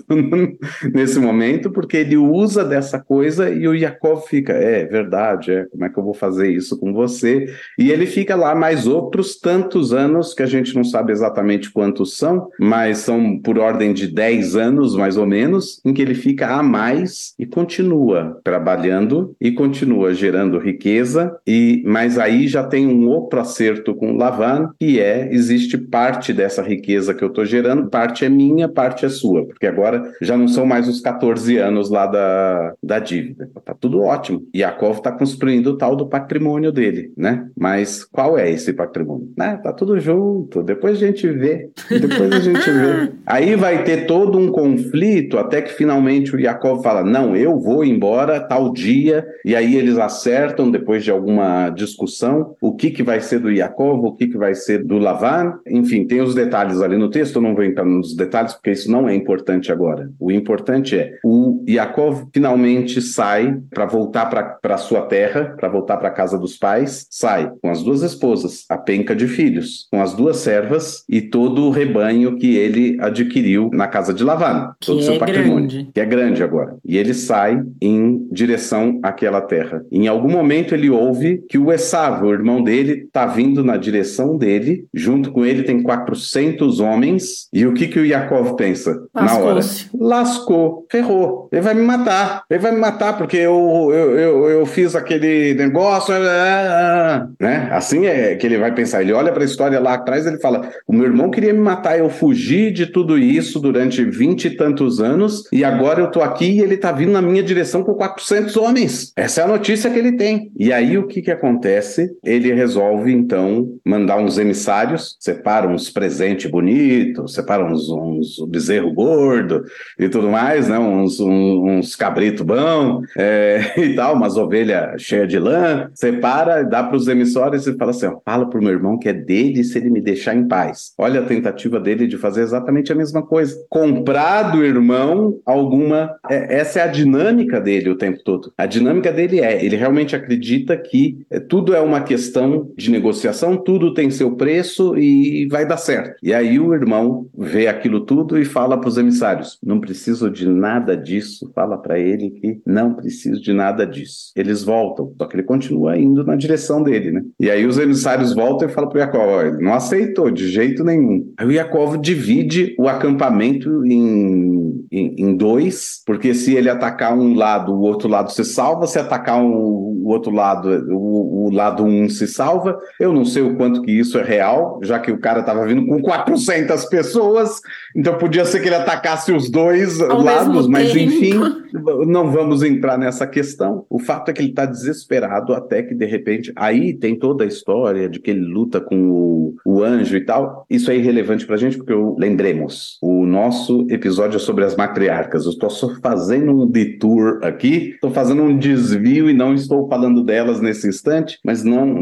nesse momento, porque ele usa dessa coisa e o Yaakov fica, é verdade, é, como é que eu vou fazer isso com você? E ele fica lá mais outros tantos anos, que a gente não sabe exatamente quantos são, mas são por ordem de 10 anos, mais ou menos, em que ele fica a mais e continua trabalhando e continua gerando riqueza, e mas aí já tem um outro acerto com Lavan, que é, existe parte dessa riqueza que eu estou gerando, parte é minha, parte é sua, porque agora já não são mais os 14 anos lá da, da dívida. Tá tudo ótimo. Yaakov está construindo o tal do patrimônio dele, né? Mas qual é esse patrimônio? Né? Tá tudo junto, depois a gente vê, depois a gente vê. Aí vai ter todo um conflito até que finalmente o Yaakov fala, não, eu vou embora tal dia, e aí eles acertam, depois de alguma discussão, o que, que vai ser do Yaakov, o que, que vai ser do Lavan, enfim, tem os detalhes ali no texto, eu não vou entrar nos detalhes, porque isso não é importante agora. O importante é, o Yaakov finalmente sai para voltar para sua terra, para voltar para a casa dos pais, sai com as duas esposas, a penca de filhos, com as duas servas e todo o rebanho que ele adquiriu na casa de Lavan, todo o seu é patrimônio, grande. que é grande agora. E ele sai em direção àquela terra. Em algum momento ele ouve que o Esav, o irmão dele, está vindo na direção dele, junto com ele tem 400 homens, e o que que o Yaakov pensa? Na hora, lascou, ferrou, ele vai me matar, ele vai me matar porque eu, eu, eu, eu fiz aquele negócio, né? Assim é que ele vai pensar, ele olha para a história lá atrás, ele fala, o meu irmão queria me matar, eu fugi de tudo isso durante vinte e tantos anos, e agora eu tô aqui e ele tá vindo na minha direção com 400 homens. Essa é a notícia que ele tem. E aí o que que acontece? Ele resolve então mandar uns emissários, separa uns presentes bonitos, separa uns, uns bezerro gordo e tudo mais, né? Uns, uns, uns cabrito bom é, (laughs) e tal, umas ovelhas cheias de lã, separa, dá para os emissores e fala assim: ó, fala pro meu irmão que é dele se ele me deixar em paz. Olha a tentativa dele de fazer exatamente a mesma coisa. Comprar do irmão alguma. É, essa é a dinâmica dele o tempo todo. A dinâmica dele é, ele realmente acredita que é, tudo é uma questão de negociação, tudo tem seu preço e vai dar certo. E aí o irmão vê aquilo tudo e fala para os emissários: não preciso de nada disso. Fala para ele que não preciso de nada disso. Eles voltam, só que ele continua indo na direção dele, né? E aí os emissários voltam e falam para Yaakov: ele não aceitou de jeito nenhum. Aí o Yaakov divide o acampamento em, em, em dois, porque se ele atacar um lado, o outro lado se salva, se atacar um, o outro lado, o, o lado um se salva. Eu não sei o quanto que isso é real, já que o cara estava vindo com 400 pessoas, então podia ser que ele atacasse os dois Ao lados, mas enfim, não vamos entrar nessa questão. O fato é que ele está desesperado até que de repente aí tem toda a história de que ele luta com o, o anjo e tal. Isso é irrelevante para a gente porque eu, lembremos, o nosso episódio é sobre as matriarcas. Eu estou só fazendo um detour aqui, estou fazendo um desvio e não estou falando delas nesse instante, mas não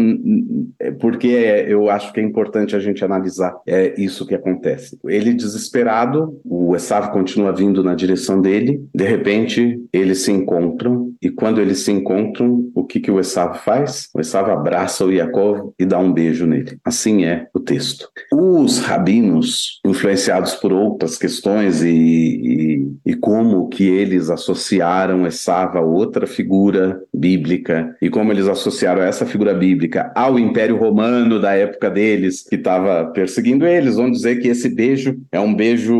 porque eu acho que é importante a gente analisar é isso que acontece. Ele desesperado, o Esav continua vindo na direção dele, de repente eles se encontram e quando eles se encontram, o que que o Esav faz? O Esav abraça o Yaakov e dá um beijo nele. Assim é o texto. Os rabinos, influenciados por outras questões e, e, e como que eles associaram Esav a outra figura bíblica e como eles associaram essa figura bíblica ao Império Romano da época deles, que estava perseguindo eles, vão dizer que esse beijo é um beijo,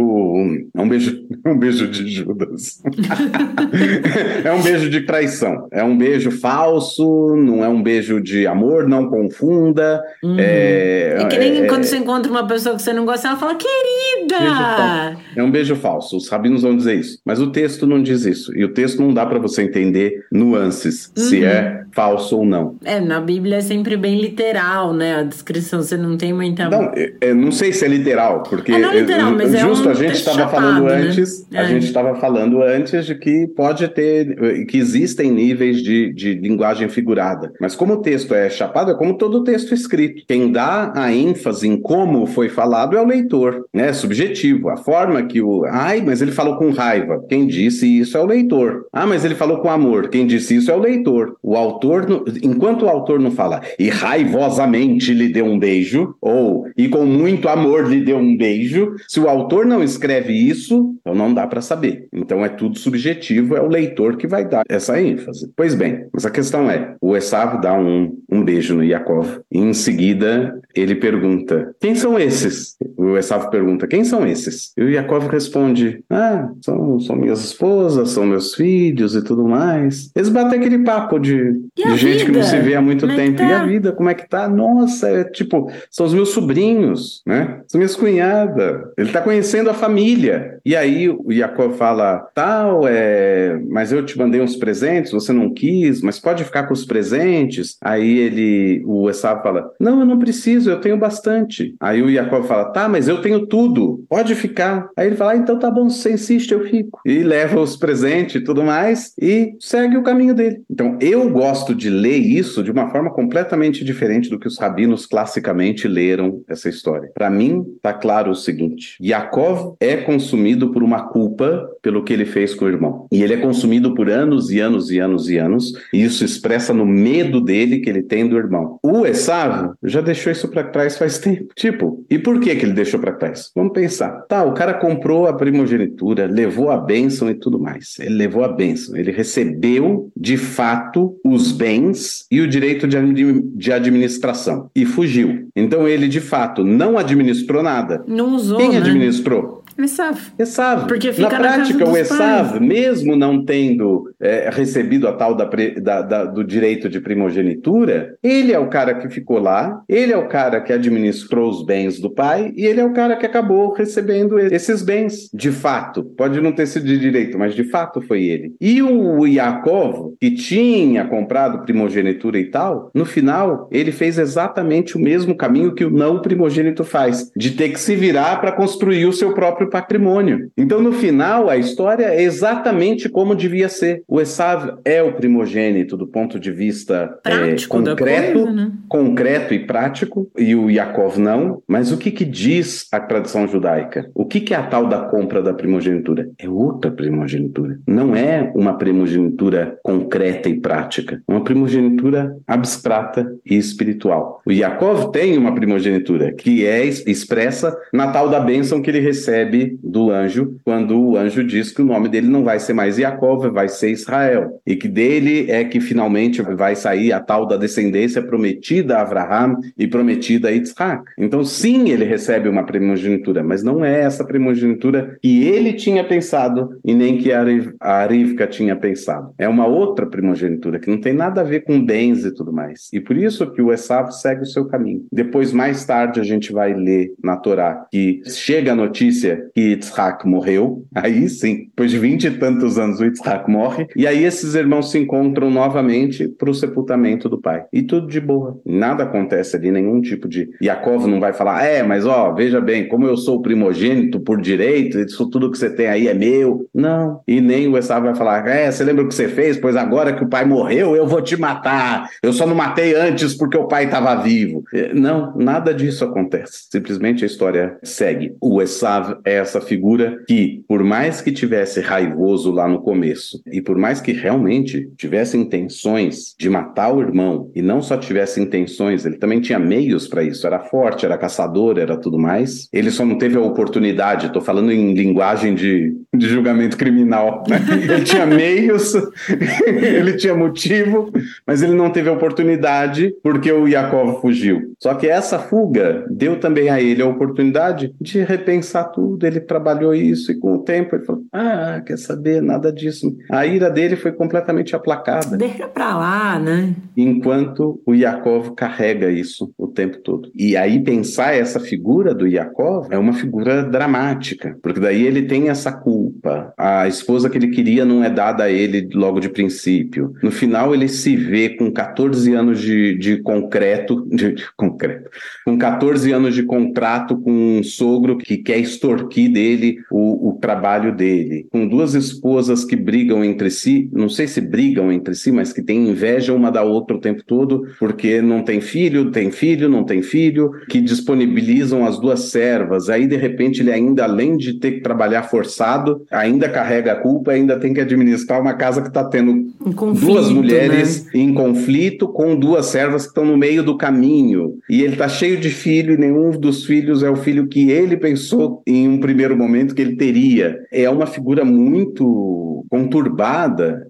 é um beijo, (laughs) um beijo de Judas. (laughs) é um beijo de traição, é um beijo falso, não é um beijo de amor, não confunda.
Uhum. É, é que nem é, quando você encontra uma pessoa que você não gosta, ela fala, querida!
É um beijo falso, os rabinos vão dizer isso, mas o texto não diz isso, e o texto não dá para você entender nuances, uhum. se é falso ou não.
É, na Bíblia é sempre bem literal, né? A descrição, você não tem muita.
Não, eu, eu não sei se é literal, porque. É, não é literal, mas justo é um a gente estava falando né? antes, é. a gente estava falando antes de que pode ter, que existem níveis de, de linguagem figurada. Mas como o texto é chapado, é como todo texto escrito. Quem dá a ênfase em como foi falado é o leitor, né? Subjetivo. A forma que o. Ai, mas ele falou com raiva. Quem disse isso é o leitor. Ah, mas ele falou com amor. Quem disse isso é o leitor. O autor, enquanto o autor não fala e raivosamente lhe deu um beijo, ou e com muito amor lhe deu um beijo, se o autor não escreve isso, então não dá para saber. Então é tudo subjetivo, é o leitor que vai dar essa ênfase. Pois bem, mas a questão é: o Esav dá um, um beijo no Yaakov. E em seguida, ele pergunta: Quem são esses? O Esav pergunta: Quem são esses? E o Yaakov responde: Ah, são, são minhas esposas, são meus filhos e tudo mais. Eles batem aquele papo de, de gente que não se vê há muito como é tempo. É tá? E a vida, como é que tá? Nossa, é tipo, são os meus sobrinhos, né? São minhas cunhadas. Ele tá conhecendo a família. E aí o Yaakov fala: Tal, é, mas eu te mandei uns presentes, você não quis, mas pode ficar com os presentes. Aí ele, o Esav fala: Não, eu não preciso, eu tenho bastante. Aí o Yaakov fala: Tá, mas eu tenho tudo, pode ficar. Aí ele fala: ah, Então tá bom, se você insiste, eu fico. E leva os presentes e tudo mais e segue o caminho dele. Então eu gosto de ler isso de uma forma completamente diferente do que os rabinos classicamente leram essa história. Para mim, tá claro o seguinte: Yaakov é consumido por uma culpa pelo que ele fez com o irmão. E ele é consumido por anos e anos e anos e anos, e isso expressa no medo dele que ele tem do irmão. O Esav já deixou isso para trás faz (laughs) tempo. Tipo, e por que que ele deixou para trás? Vamos pensar. Tá, o cara comprou a primogenitura, levou a bênção e tudo mais. Ele levou a bênção, ele recebeu de fato os bens e o direito de, de administração e fugiu. Então ele de fato não administrou nada.
Não usou.
Quem
né?
administrou?
Esav.
Esav. Porque fica na, na prática, o Esav, mesmo não tendo é, recebido a tal da, da, da, do direito de primogenitura, ele é o cara que ficou lá, ele é o cara que administrou os bens do pai e ele é o cara que acabou recebendo esses bens. De fato, pode não ter sido de direito, mas de fato foi ele. E o Yaakov, que tinha comprado primogenitura e tal, no final, ele fez exatamente o mesmo caminho que o não primogênito faz, de ter que se virar para construir o seu próprio patrimônio. Então, no final, a história é exatamente como devia ser. O Esav é o primogênito do ponto de vista é, concreto, coisa, né? concreto e prático, e o Yaakov não. Mas o que, que diz a tradição judaica? O que, que é a tal da compra da primogenitura? É outra primogenitura. Não é uma primogenitura concreta e prática. É uma primogenitura abstrata e espiritual. O Yaakov tem uma primogenitura que é expressa na tal da bênção que ele recebe do anjo quando o anjo diz que o nome dele não vai ser mais Jacob, vai ser Israel. E que dele é que finalmente vai sair a tal da descendência prometida a Abraham e prometida a Isaac. Então, sim, ele recebe uma primogenitura, mas não é essa primogenitura que ele tinha pensado e nem que a Arivka tinha pensado. É uma outra primogenitura que não tem nada a ver com bens e tudo mais. E por isso que o Esav segue o seu caminho. Depois, mais tarde, a gente vai ler na Torá que chega a notícia que Yitzhak morreu, aí sim, depois de vinte e tantos anos o Yitzhak morre, e aí esses irmãos se encontram novamente para o sepultamento do pai. E tudo de boa. Nada acontece ali, nenhum tipo de. Yaakov não vai falar, é, mas ó, veja bem, como eu sou o primogênito por direito, isso tudo que você tem aí é meu. Não. E nem o Esav vai falar, é, você lembra o que você fez? Pois agora que o pai morreu, eu vou te matar. Eu só não matei antes porque o pai estava vivo. Não, nada disso acontece. Simplesmente a história segue. O Esav é essa figura que, por mais que tivesse raivoso lá no começo, e por mais que realmente tivesse intenções de matar o irmão, e não só tivesse intenções, ele também tinha meios para isso, era forte, era caçador, era tudo mais, ele só não teve a oportunidade, estou falando em linguagem de, de julgamento criminal, né? (laughs) ele tinha meios, (laughs) ele tinha motivo, mas ele não teve a oportunidade porque o Yaakov fugiu. Só que essa fuga deu também a ele a oportunidade de repensar tudo ele trabalhou isso, e com o tempo ele falou: Ah, quer saber, nada disso. A ira dele foi completamente aplacada.
Deixa pra lá, né?
Enquanto o Yaakov carrega isso o tempo todo. E aí pensar essa figura do Yaakov é uma figura dramática, porque daí ele tem essa culpa. A esposa que ele queria não é dada a ele logo de princípio. No final, ele se vê com 14 anos de, de concreto, (laughs) de, de concreto, com 14 anos de contrato com um sogro que quer extorquir extorquir dele o, o trabalho dele. Com duas esposas que brigam entre si, não sei se brigam entre si, mas que têm inveja uma da outra o tempo todo, porque não tem filho, tem filho, não tem filho, que disponibilizam as duas servas. Aí, de repente, ele ainda, além de ter que trabalhar forçado, ainda carrega a culpa, ainda tem que administrar uma casa que está tendo
conflito,
duas mulheres
né?
em conflito com duas servas que estão no meio do caminho. E ele está cheio de filho e nenhum dos filhos é o filho que ele pensou em um primeiro momento que ele teria. É uma figura muito conturbada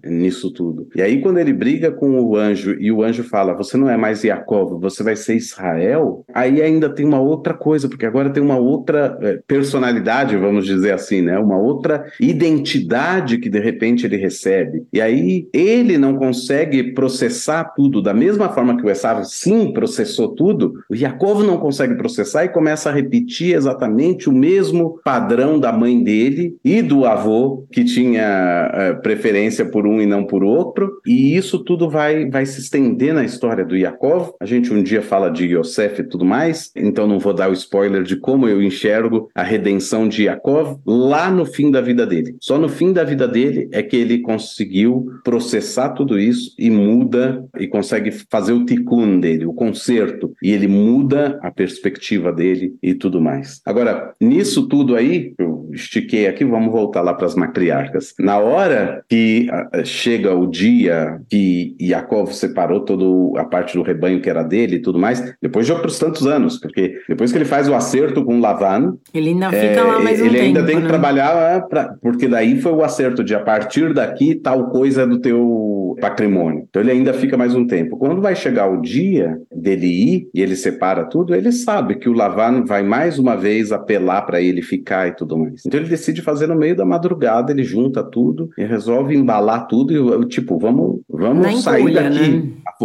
nisso tudo. E aí, quando ele briga com o anjo e o anjo fala: Você não é mais Jacob, você vai ser Israel, aí ainda tem uma outra coisa, porque agora tem uma outra é, personalidade, vamos dizer assim, né? Uma outra identidade que de repente ele recebe. E aí ele não consegue processar tudo da mesma forma que o Esav sim processou tudo, o Jacob não consegue processar e começa a repetir exatamente o mesmo padrão da mãe dele e do avô que tinha é, preferência por um e não por outro. E isso tudo vai, vai se estender na história do Yaakov. A gente um dia fala de Yosef e tudo mais, então não vou dar o spoiler de como eu enxergo a redenção de Yaakov lá no fim da vida dele. Só no fim da vida dele é que ele conseguiu processar tudo isso e muda e consegue fazer o tikkun dele, o conserto, e ele muda a perspectiva dele e tudo mais. Agora, nisso tudo aí, eu estiquei aqui, vamos voltar lá para as matriarcas. Na hora que chega o dia que Yaakov separou toda a parte do rebanho que era dele e tudo mais, depois de outros tantos anos, porque depois que ele faz o acerto com Lavan,
ele ainda fica é, lá mais um
ele
tempo,
ainda tem
né?
que trabalhar, pra, porque daí foi o acerto de a partir daqui tal coisa é do teu patrimônio. Então ele ainda fica mais um tempo. Quando vai chegar o dia dele ir e ele separa tudo, ele sabe que o Lavan vai mais uma vez apelar para ele ficar e tudo mais. Então ele decide fazer no meio da madrugada, ele junta tudo e resolve embalar tudo e tipo, vamos, vamos sair daqui.
Né?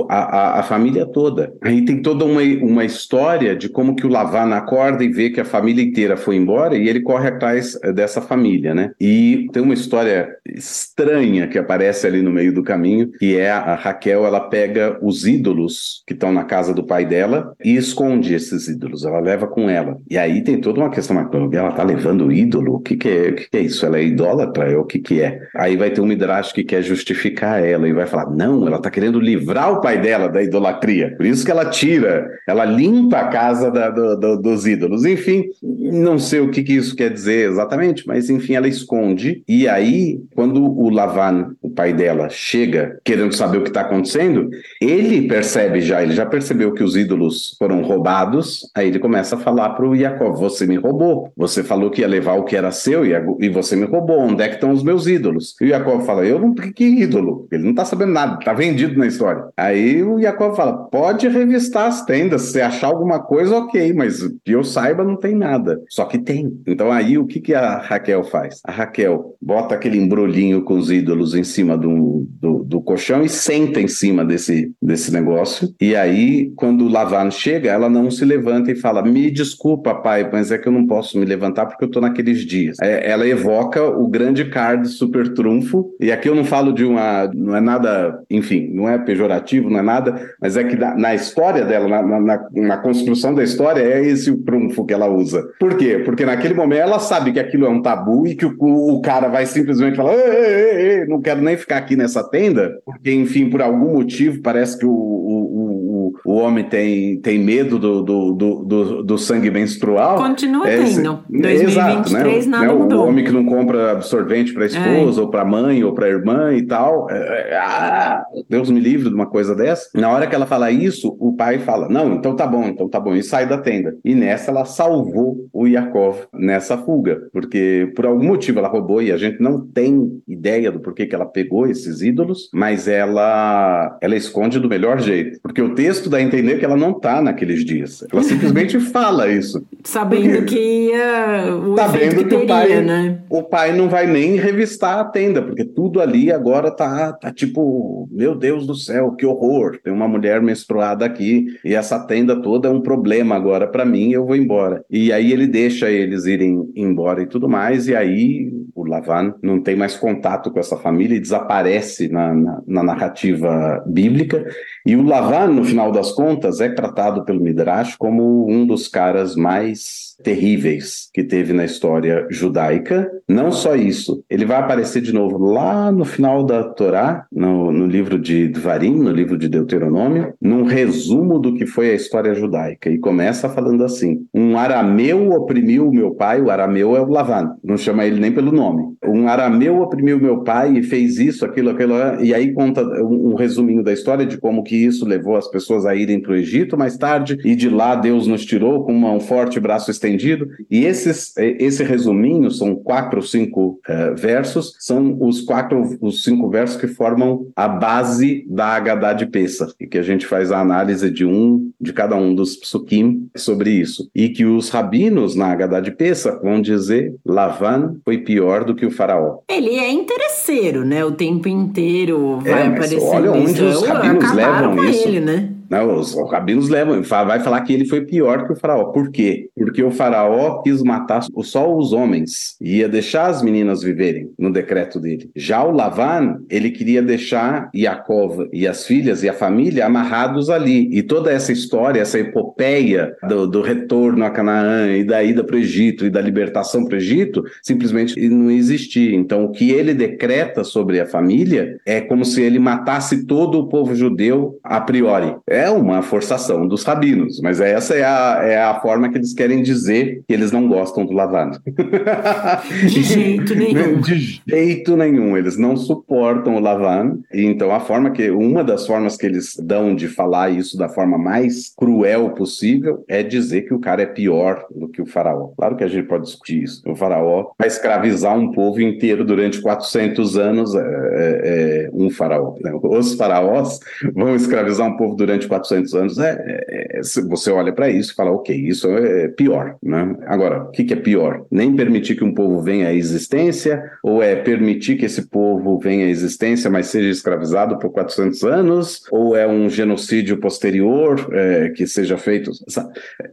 A, a, a, família toda. Aí tem toda uma, uma história de como que o Lavan acorda e vê que a família inteira foi embora e ele corre atrás dessa família, né? E tem uma história estranha que aparece ali no meio do caminho, que é a Raquel, ela pega os ídolos que estão na casa do pai dela e esconde esses ídolos, ela leva com ela. E aí tem toda uma questão, mas ela tá levando o ídolo? O que que é, o que que é isso? Ela é idólatra? O que que é? Aí vai ter um Midrash que quer justificar ela e vai falar, não, ela tá querendo livrar o pai dela da idolatria. Por isso que ela tira, ela limpa a casa da, do, do, dos ídolos. Enfim, não sei o que, que isso quer dizer exatamente, mas enfim, ela esconde. E aí, quando o Lavan, o pai dela, chega querendo saber o que está acontecendo, ele percebe já, ele já percebeu que os ídolos foram roubados. Aí ele começa a falar para o Jacob: Você me roubou. Você falou que ia levar o que era seu e, e você me roubou. Onde é que estão os meus ídolos? E o fala: Eu não. Que ídolo? Ele não está sabendo nada, está vendido na história. Aí o Jacob fala: Pode revistar as tendas. Se achar alguma coisa, ok, mas que eu saiba, não tem nada. Só que tem. Então aí o que, que a Raquel faz? A Raquel bota aquele embrulhinho com os ídolos em cima do, do, do colchão e senta em cima desse, desse negócio. E aí, quando o Lavan chega, ela não se levanta e fala: Me desculpa, pai, mas é que eu não posso me levantar porque eu tô naqueles dias. É, ela evoca o grande card super trunfo. E aqui eu não falo de uma. Não é nada, enfim, não é pejorativo, não é nada, mas é que na, na história dela, na, na, na construção da história, é esse o trunfo que ela usa. Por quê? Porque naquele momento ela sabe que aquilo é um tabu e que o, o cara vai simplesmente falar: ei, ei, ei, não quero nem ficar aqui nessa tenda, porque, enfim, por algum motivo, parece que o, o, o, o homem tem, tem medo do, do, do, do, sangue menstrual.
Continua
É
tendo. 2023
Exato, né?
nada
Né?
mudou.
O homem que não compra absorvente para a esposa, ou para a mãe, ou para a irmã e tal. É, é, ah, Deus me livre de uma coisa dessa. Na hora que ela fala isso, o pai fala: Não, então tá bom, então tá bom. E sai da tenda. E nessa ela salvou o Yaakov nessa fuga. Porque por algum motivo ela roubou e a gente não tem ideia do porquê que ela pegou esses ídolos, mas ela, ela esconde do melhor jeito. Porque o texto dá a entender que ela não tá naqueles dias. Ela simplesmente fala isso.
Sabendo que ia. O
vendo
que
que o
teria,
pai,
né?
o pai não vai nem revistar a tenda, porque tudo ali agora tá, tá tipo, meu Deus do céu, que horror. Tem uma mulher menstruada aqui e essa tenda toda é um problema agora para mim, eu vou embora. E aí ele deixa eles irem embora e tudo mais, e aí o Lavan não tem mais contato com essa família e desaparece na, na, na narrativa bíblica. E o Lavan, no final final das contas, é tratado pelo Midrash como um dos caras mais terríveis que teve na história judaica. Não só isso, ele vai aparecer de novo lá no final da Torá, no, no livro de Dvarim, no livro de Deuteronômio, num resumo do que foi a história judaica. E começa falando assim: um arameu oprimiu meu pai, o arameu é o Lavan, não chama ele nem pelo nome. Um arameu oprimiu meu pai e fez isso, aquilo, aquilo, e aí conta um, um resuminho da história de como que isso levou as pessoas a irem para o Egito mais tarde, e de lá Deus nos tirou com um forte braço estendido estendido. E esses, esse resuminho, são quatro ou cinco uh, versos, são os quatro, os cinco versos que formam a base da Haggadah de Pesach, e que a gente faz a análise de um, de cada um dos psukim sobre isso. E que os rabinos na Haggadah de Pesach vão dizer, Lavan foi pior do que o faraó.
Ele é interesseiro, né? O tempo inteiro vai é, aparecer
olha onde os rabinos levam isso.
Ele, né?
Não, os rabinos levam, vai falar que ele foi pior que o faraó. Por quê? Porque o faraó quis matar só os homens e ia deixar as meninas viverem no decreto dele. Já o Lavan, ele queria deixar Yaakov e as filhas e a família amarrados ali. E toda essa história, essa epopeia do, do retorno a Canaã e da ida para o Egito e da libertação para o Egito, simplesmente não existia. Então, o que ele decreta sobre a família é como se ele matasse todo o povo judeu a priori. Uma forçação dos rabinos, mas essa é a, é a forma que eles querem dizer que eles não gostam do lavado. (laughs)
De jeito nenhum.
De jeito nenhum. Eles não suportam o lavando. Então, a forma que. Uma das formas que eles dão de falar isso da forma mais cruel possível é dizer que o cara é pior do que o faraó. Claro que a gente pode discutir isso. O faraó vai escravizar um povo inteiro durante 400 anos, é, é, é um faraó. Né? Os faraós vão escravizar um povo durante 400 anos, é, é, é você olha para isso e fala, ok, isso é pior. Né? Agora, o que, que é pior? Nem permitir que um povo venha à existência, ou é permitir que esse povo venha à existência, mas seja escravizado por 400 anos, ou é um genocídio posterior é, que seja feito?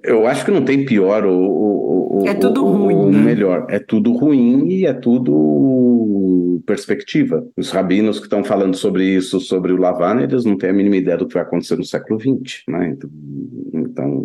Eu acho que não tem pior ou, ou,
ou é tudo ruim,
ou
né?
melhor. É tudo ruim e é tudo perspectiva. Os rabinos que estão falando sobre isso, sobre o Lavan, eles não têm a mínima ideia do que vai acontecer no século século XX, né? Então, então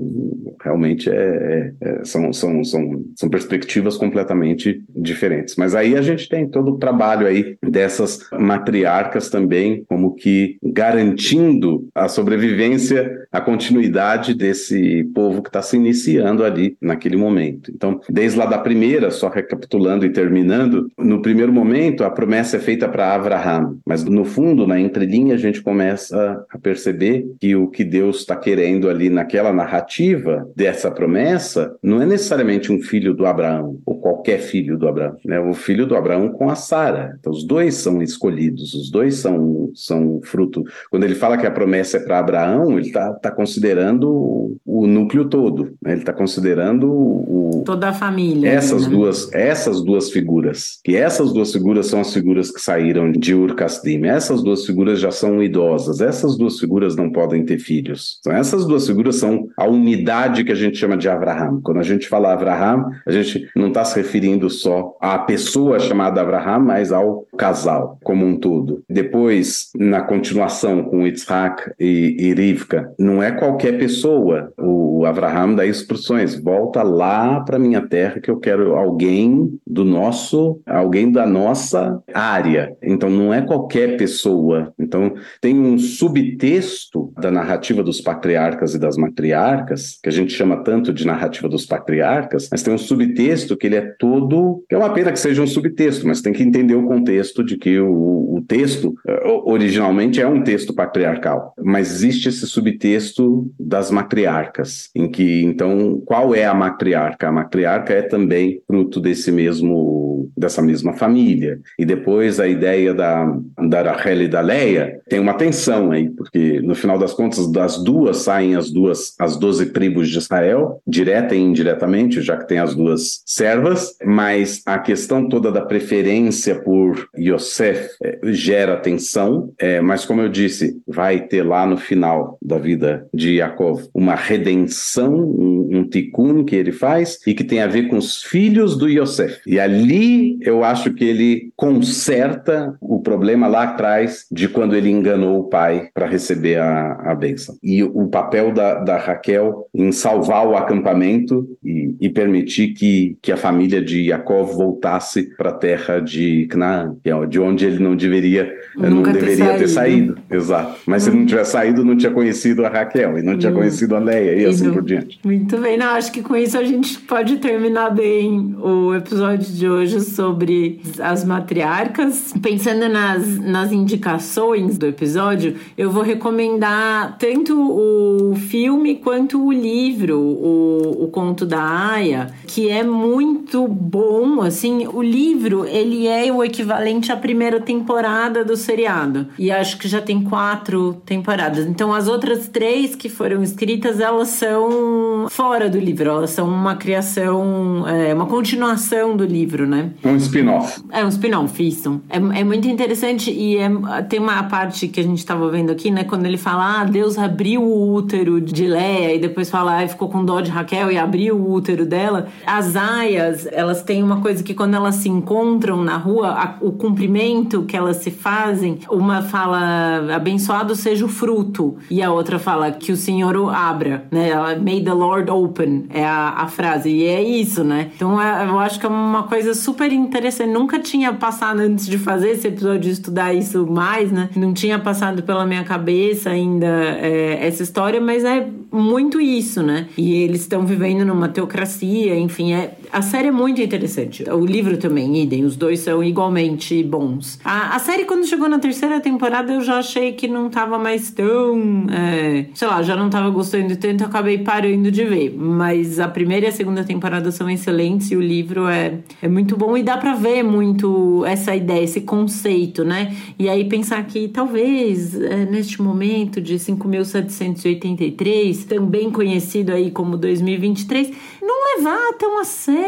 realmente é, é, é, são, são, são, são perspectivas completamente diferentes. Mas aí a gente tem todo o trabalho aí dessas matriarcas também, como que garantindo a sobrevivência, a continuidade desse povo que está se iniciando ali naquele momento. Então, desde lá da primeira, só recapitulando e terminando, no primeiro momento a promessa é feita para Abraham, mas no fundo, na entrelinha, a gente começa a perceber que o que Deus está querendo ali naquela narrativa dessa promessa não é necessariamente um filho do Abraão, ou qualquer filho do Abraão, né? O filho do Abraão com a Sara. Então, os dois são escolhidos, os dois são, são fruto. Quando ele fala que a promessa é para Abraão, ele está tá considerando o, núcleo todo, né? ele está considerando o,
toda a família.
Essas né? duas, essas duas figuras, que essas duas figuras são as figuras que saíram de Ur Kasdim. Essas duas figuras já são idosas. Essas duas figuras não podem ter filhos. Então, essas duas figuras são a unidade que a gente chama de Abraham. Quando a gente fala Abraham, a gente não está se referindo só à pessoa chamada Abraham, mas ao casal como um todo. Depois, na continuação com Yitzhak e, e Rivka, não é qualquer pessoa. O Abraham dá instruções: volta lá para minha terra que eu quero alguém do nosso, alguém da nossa área. Então, não é qualquer pessoa. Então, tem um subtexto da narrativa dos patriarcas e das matriarcas, que a gente chama tanto de narrativa dos patriarcas, mas tem um subtexto que ele é todo. que é uma pena que seja um subtexto, mas tem que entender o contexto de que o, o texto eh, originalmente é um texto patriarcal, mas existe esse subtexto das matriarcas, em que então qual é a matriarca? A matriarca é também fruto desse mesmo dessa mesma família. E depois a ideia da, da Rachel e da Leia tem uma tensão aí, porque no final das contas das duas saem as duas, as doze tribos de Israel, direta e indiretamente, já que tem as duas servas, mas a questão toda da preferência por Yosef é, gera tensão, é, mas como eu disse, vai ter lá no final da vida de Yaakov uma redenção, um, um tikkun que ele faz e que tem a ver com os filhos do Yosef. E ali e eu acho que ele conserta o problema lá atrás de quando ele enganou o pai para receber a, a bênção. E o papel da, da Raquel em salvar o acampamento e, e permitir que, que a família de Jacó voltasse para a terra de Canaã, é de onde ele não deveria, não deveria ter saído. ter saído. Exato. Mas hum. se não tivesse saído, não tinha conhecido a Raquel e não tinha hum. conhecido a Leia e, e assim por diante.
Muito bem, não, acho que com isso a gente pode terminar bem o episódio de hoje sobre as matriarcas. Pensando nas, nas indicações do episódio, eu vou recomendar tanto o filme quanto o livro, o, o Conto da Aya, que é muito bom, assim, o livro, ele é o equivalente à primeira temporada do seriado. E acho que já tem quatro temporadas. Então, as outras três que foram escritas, elas são fora do livro, elas são uma criação, é, uma continuação do livro, né?
Um spin-off.
É um spin-off, isso. É, é muito interessante e é, tem uma parte que a gente estava vendo aqui, né? Quando ele fala, ah, Deus abriu o útero de Leia e depois fala, ah, ficou com dó de Raquel e abriu o útero dela. As aias, elas têm uma coisa que quando elas se encontram na rua, a, o cumprimento que elas se fazem, uma fala, abençoado seja o fruto, e a outra fala que o Senhor o abra, né? Ela, May the Lord open, é a, a frase, e é isso, né? Então é, eu acho que é uma coisa super interessante. Nunca tinha passado antes de fazer esse episódio, de estudar isso mais, né? Não tinha passado pela minha cabeça ainda é, essa história, mas é muito isso, né? E eles estão vivendo numa teocracia, enfim, é, a série é muito interessante. O livro também, idem, os dois são igualmente bons. A, a série, quando chegou na terceira temporada, eu já achei que não tava mais tão. É, sei lá, já não tava gostando tanto, acabei parando de ver. Mas a primeira e a segunda temporada são excelentes e o livro é, é muito bom e dá pra ver muito essa ideia, esse conceito, né? E aí pensar que talvez é, neste momento de 5.783, também conhecido aí como 2023, não levar tão a sério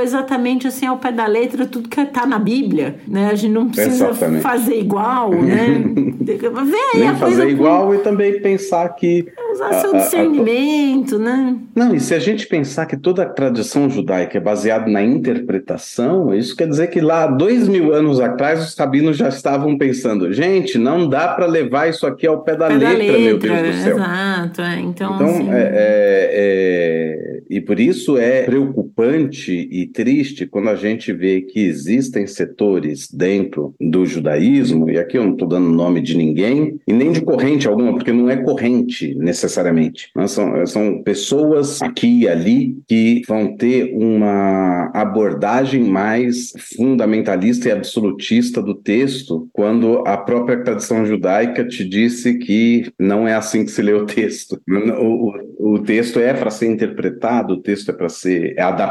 exatamente assim ao pé da letra tudo que tá na Bíblia, né? A gente não precisa Exatamente. fazer igual, (laughs) né?
Vê Nem fazer igual e também pensar que
usar seu discernimento, a, a... né?
Não, e se a gente pensar que toda a tradição judaica é baseada na interpretação, isso quer dizer que lá dois mil anos atrás os rabinos já estavam pensando, gente, não dá para levar isso aqui ao pé da, pé letra, da letra, meu Deus do céu.
Exato, é. então,
então assim... é, é, é, e por isso é preocupante e triste quando a gente vê que existem setores dentro do judaísmo, e aqui eu não estou dando nome de ninguém, e nem de corrente alguma, porque não é corrente necessariamente necessariamente. São, são pessoas aqui e ali que vão ter uma abordagem mais fundamentalista e absolutista do texto, quando a própria tradição judaica te disse que não é assim que se lê o texto. (laughs) O, o, o texto é para ser interpretado, o texto é para ser é adaptado,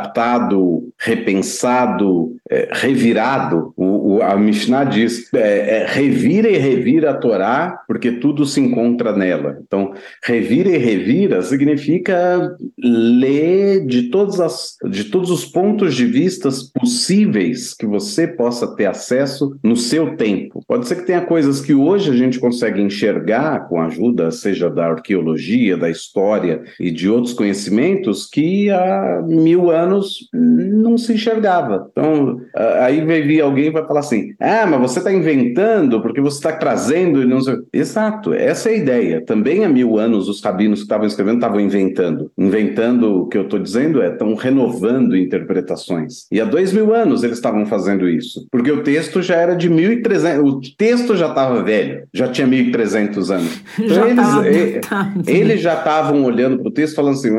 repensado, é, revirado. O, o, a Mishnah diz: é, é, revira e revira a Torá, porque tudo se encontra nela. Então, revira e revira significa ler de, todas as, de todos os pontos de vista possíveis que você possa ter acesso no seu tempo. Pode ser que tenha coisas que hoje a gente consegue enxergar com a ajuda, seja da arqueologia, da história e de outros conhecimentos, que há mil anos não se enxergava. Então, aí vai vir alguém e vai falar assim: ah, mas você está inventando porque você está trazendo e não sei. Exato, essa é a ideia. Também há mil anos os rabinos que estavam escrevendo estavam inventando. Inventando o que eu estou dizendo é, estão renovando interpretações. E há dois mil anos eles estavam fazendo isso, porque o texto já era de 1.300, o texto já estava velho, já tinha 1.300 anos. (laughs) Então eles, eles já estavam olhando para o texto falando assim,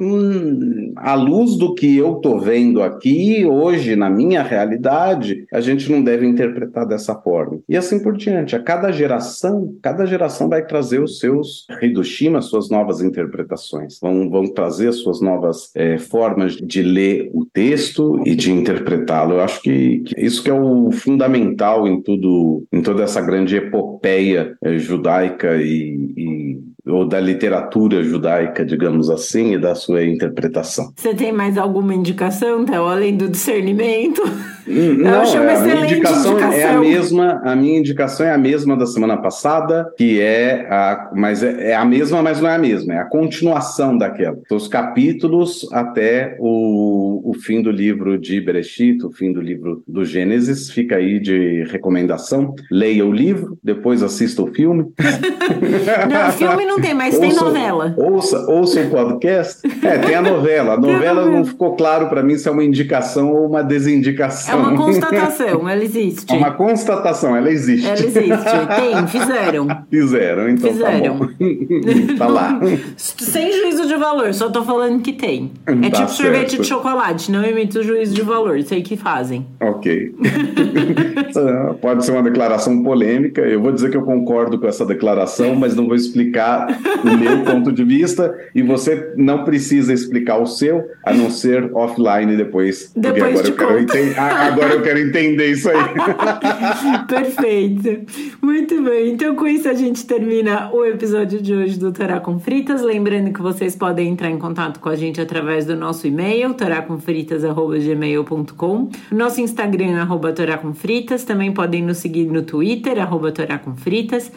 hum, à luz do que eu estou vendo aqui hoje na minha realidade, a gente não deve interpretar dessa forma. E assim por diante, a cada geração, cada geração vai trazer os seus Hidushima, as suas novas interpretações, vão, vão trazer as suas novas é, formas de ler o texto e de interpretá-lo. Eu acho que, que, isso que é o fundamental em tudo, em toda essa grande epopeia é, judaica e, e ou da literatura judaica, digamos assim, e da sua interpretação.
Você tem mais alguma indicação, Théo, além do discernimento?
Hum, não, é, a minha indicação, indicação, é a mesma. A minha indicação é a mesma da semana passada, que é a, mas é, é, a mesma, mas não é a mesma. É a continuação daquela. Então, os capítulos até o, o fim do livro de Bereshit, o fim do livro do Gênesis. Fica aí de recomendação. Leia o livro, depois assista o filme. (laughs)
não, filme não tem, mas ouça, tem novela.
Ouça, ouça o podcast. É, tem a novela. A novela não ficou claro para mim se é uma indicação ou uma desindicação.
É uma (laughs) constatação, ela existe.
É uma constatação, ela existe.
Ela existe. Tem, fizeram. (laughs)
Fizeram, então tá fizeram. tá, (laughs) tá lá.
Sem juízo de valor, só tô falando que tem. É tá tipo certo. sorvete de chocolate, não emite o juízo de valor, sei que fazem.
Ok. Pode ser uma declaração polêmica. Eu vou dizer que eu concordo com essa declaração, mas não vou explicar o meu ponto de vista e você não precisa explicar o seu, a não ser offline depois.
Depois
agora eu, quero ente... agora eu quero entender isso aí. (laughs)
Perfeito. Muito bem. Então, com isso, a gente termina o episódio de hoje do Torá com Fritas. Lembrando que vocês podem entrar em contato com a gente através do nosso e-mail, toracomfritas.gmail.com, nosso Instagram, arroba. Também podem nos seguir no Twitter, arroba.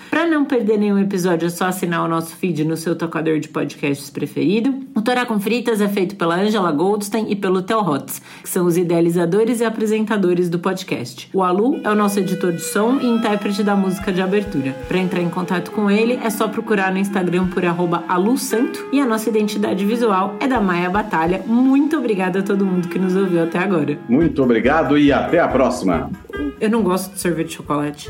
Para não perder nenhum episódio, é só assinar o nosso feed no seu tocador de podcasts preferido. O Torá com Fritas é feito pela Angela Goldstein e pelo Theo Hotz, que são os idealizadores e apresentadores do podcast. O Alu é o nosso editor de som e intérprete da música de abertura. Para entrar em contato com ele, é só procurar no Instagram por arroba alusanto e a nossa identidade visual é da Maia Batalha. Muito obrigada a todo mundo que nos ouviu até agora.
Muito obrigado e até a próxima.
Eu não gosto de sorvete de chocolate.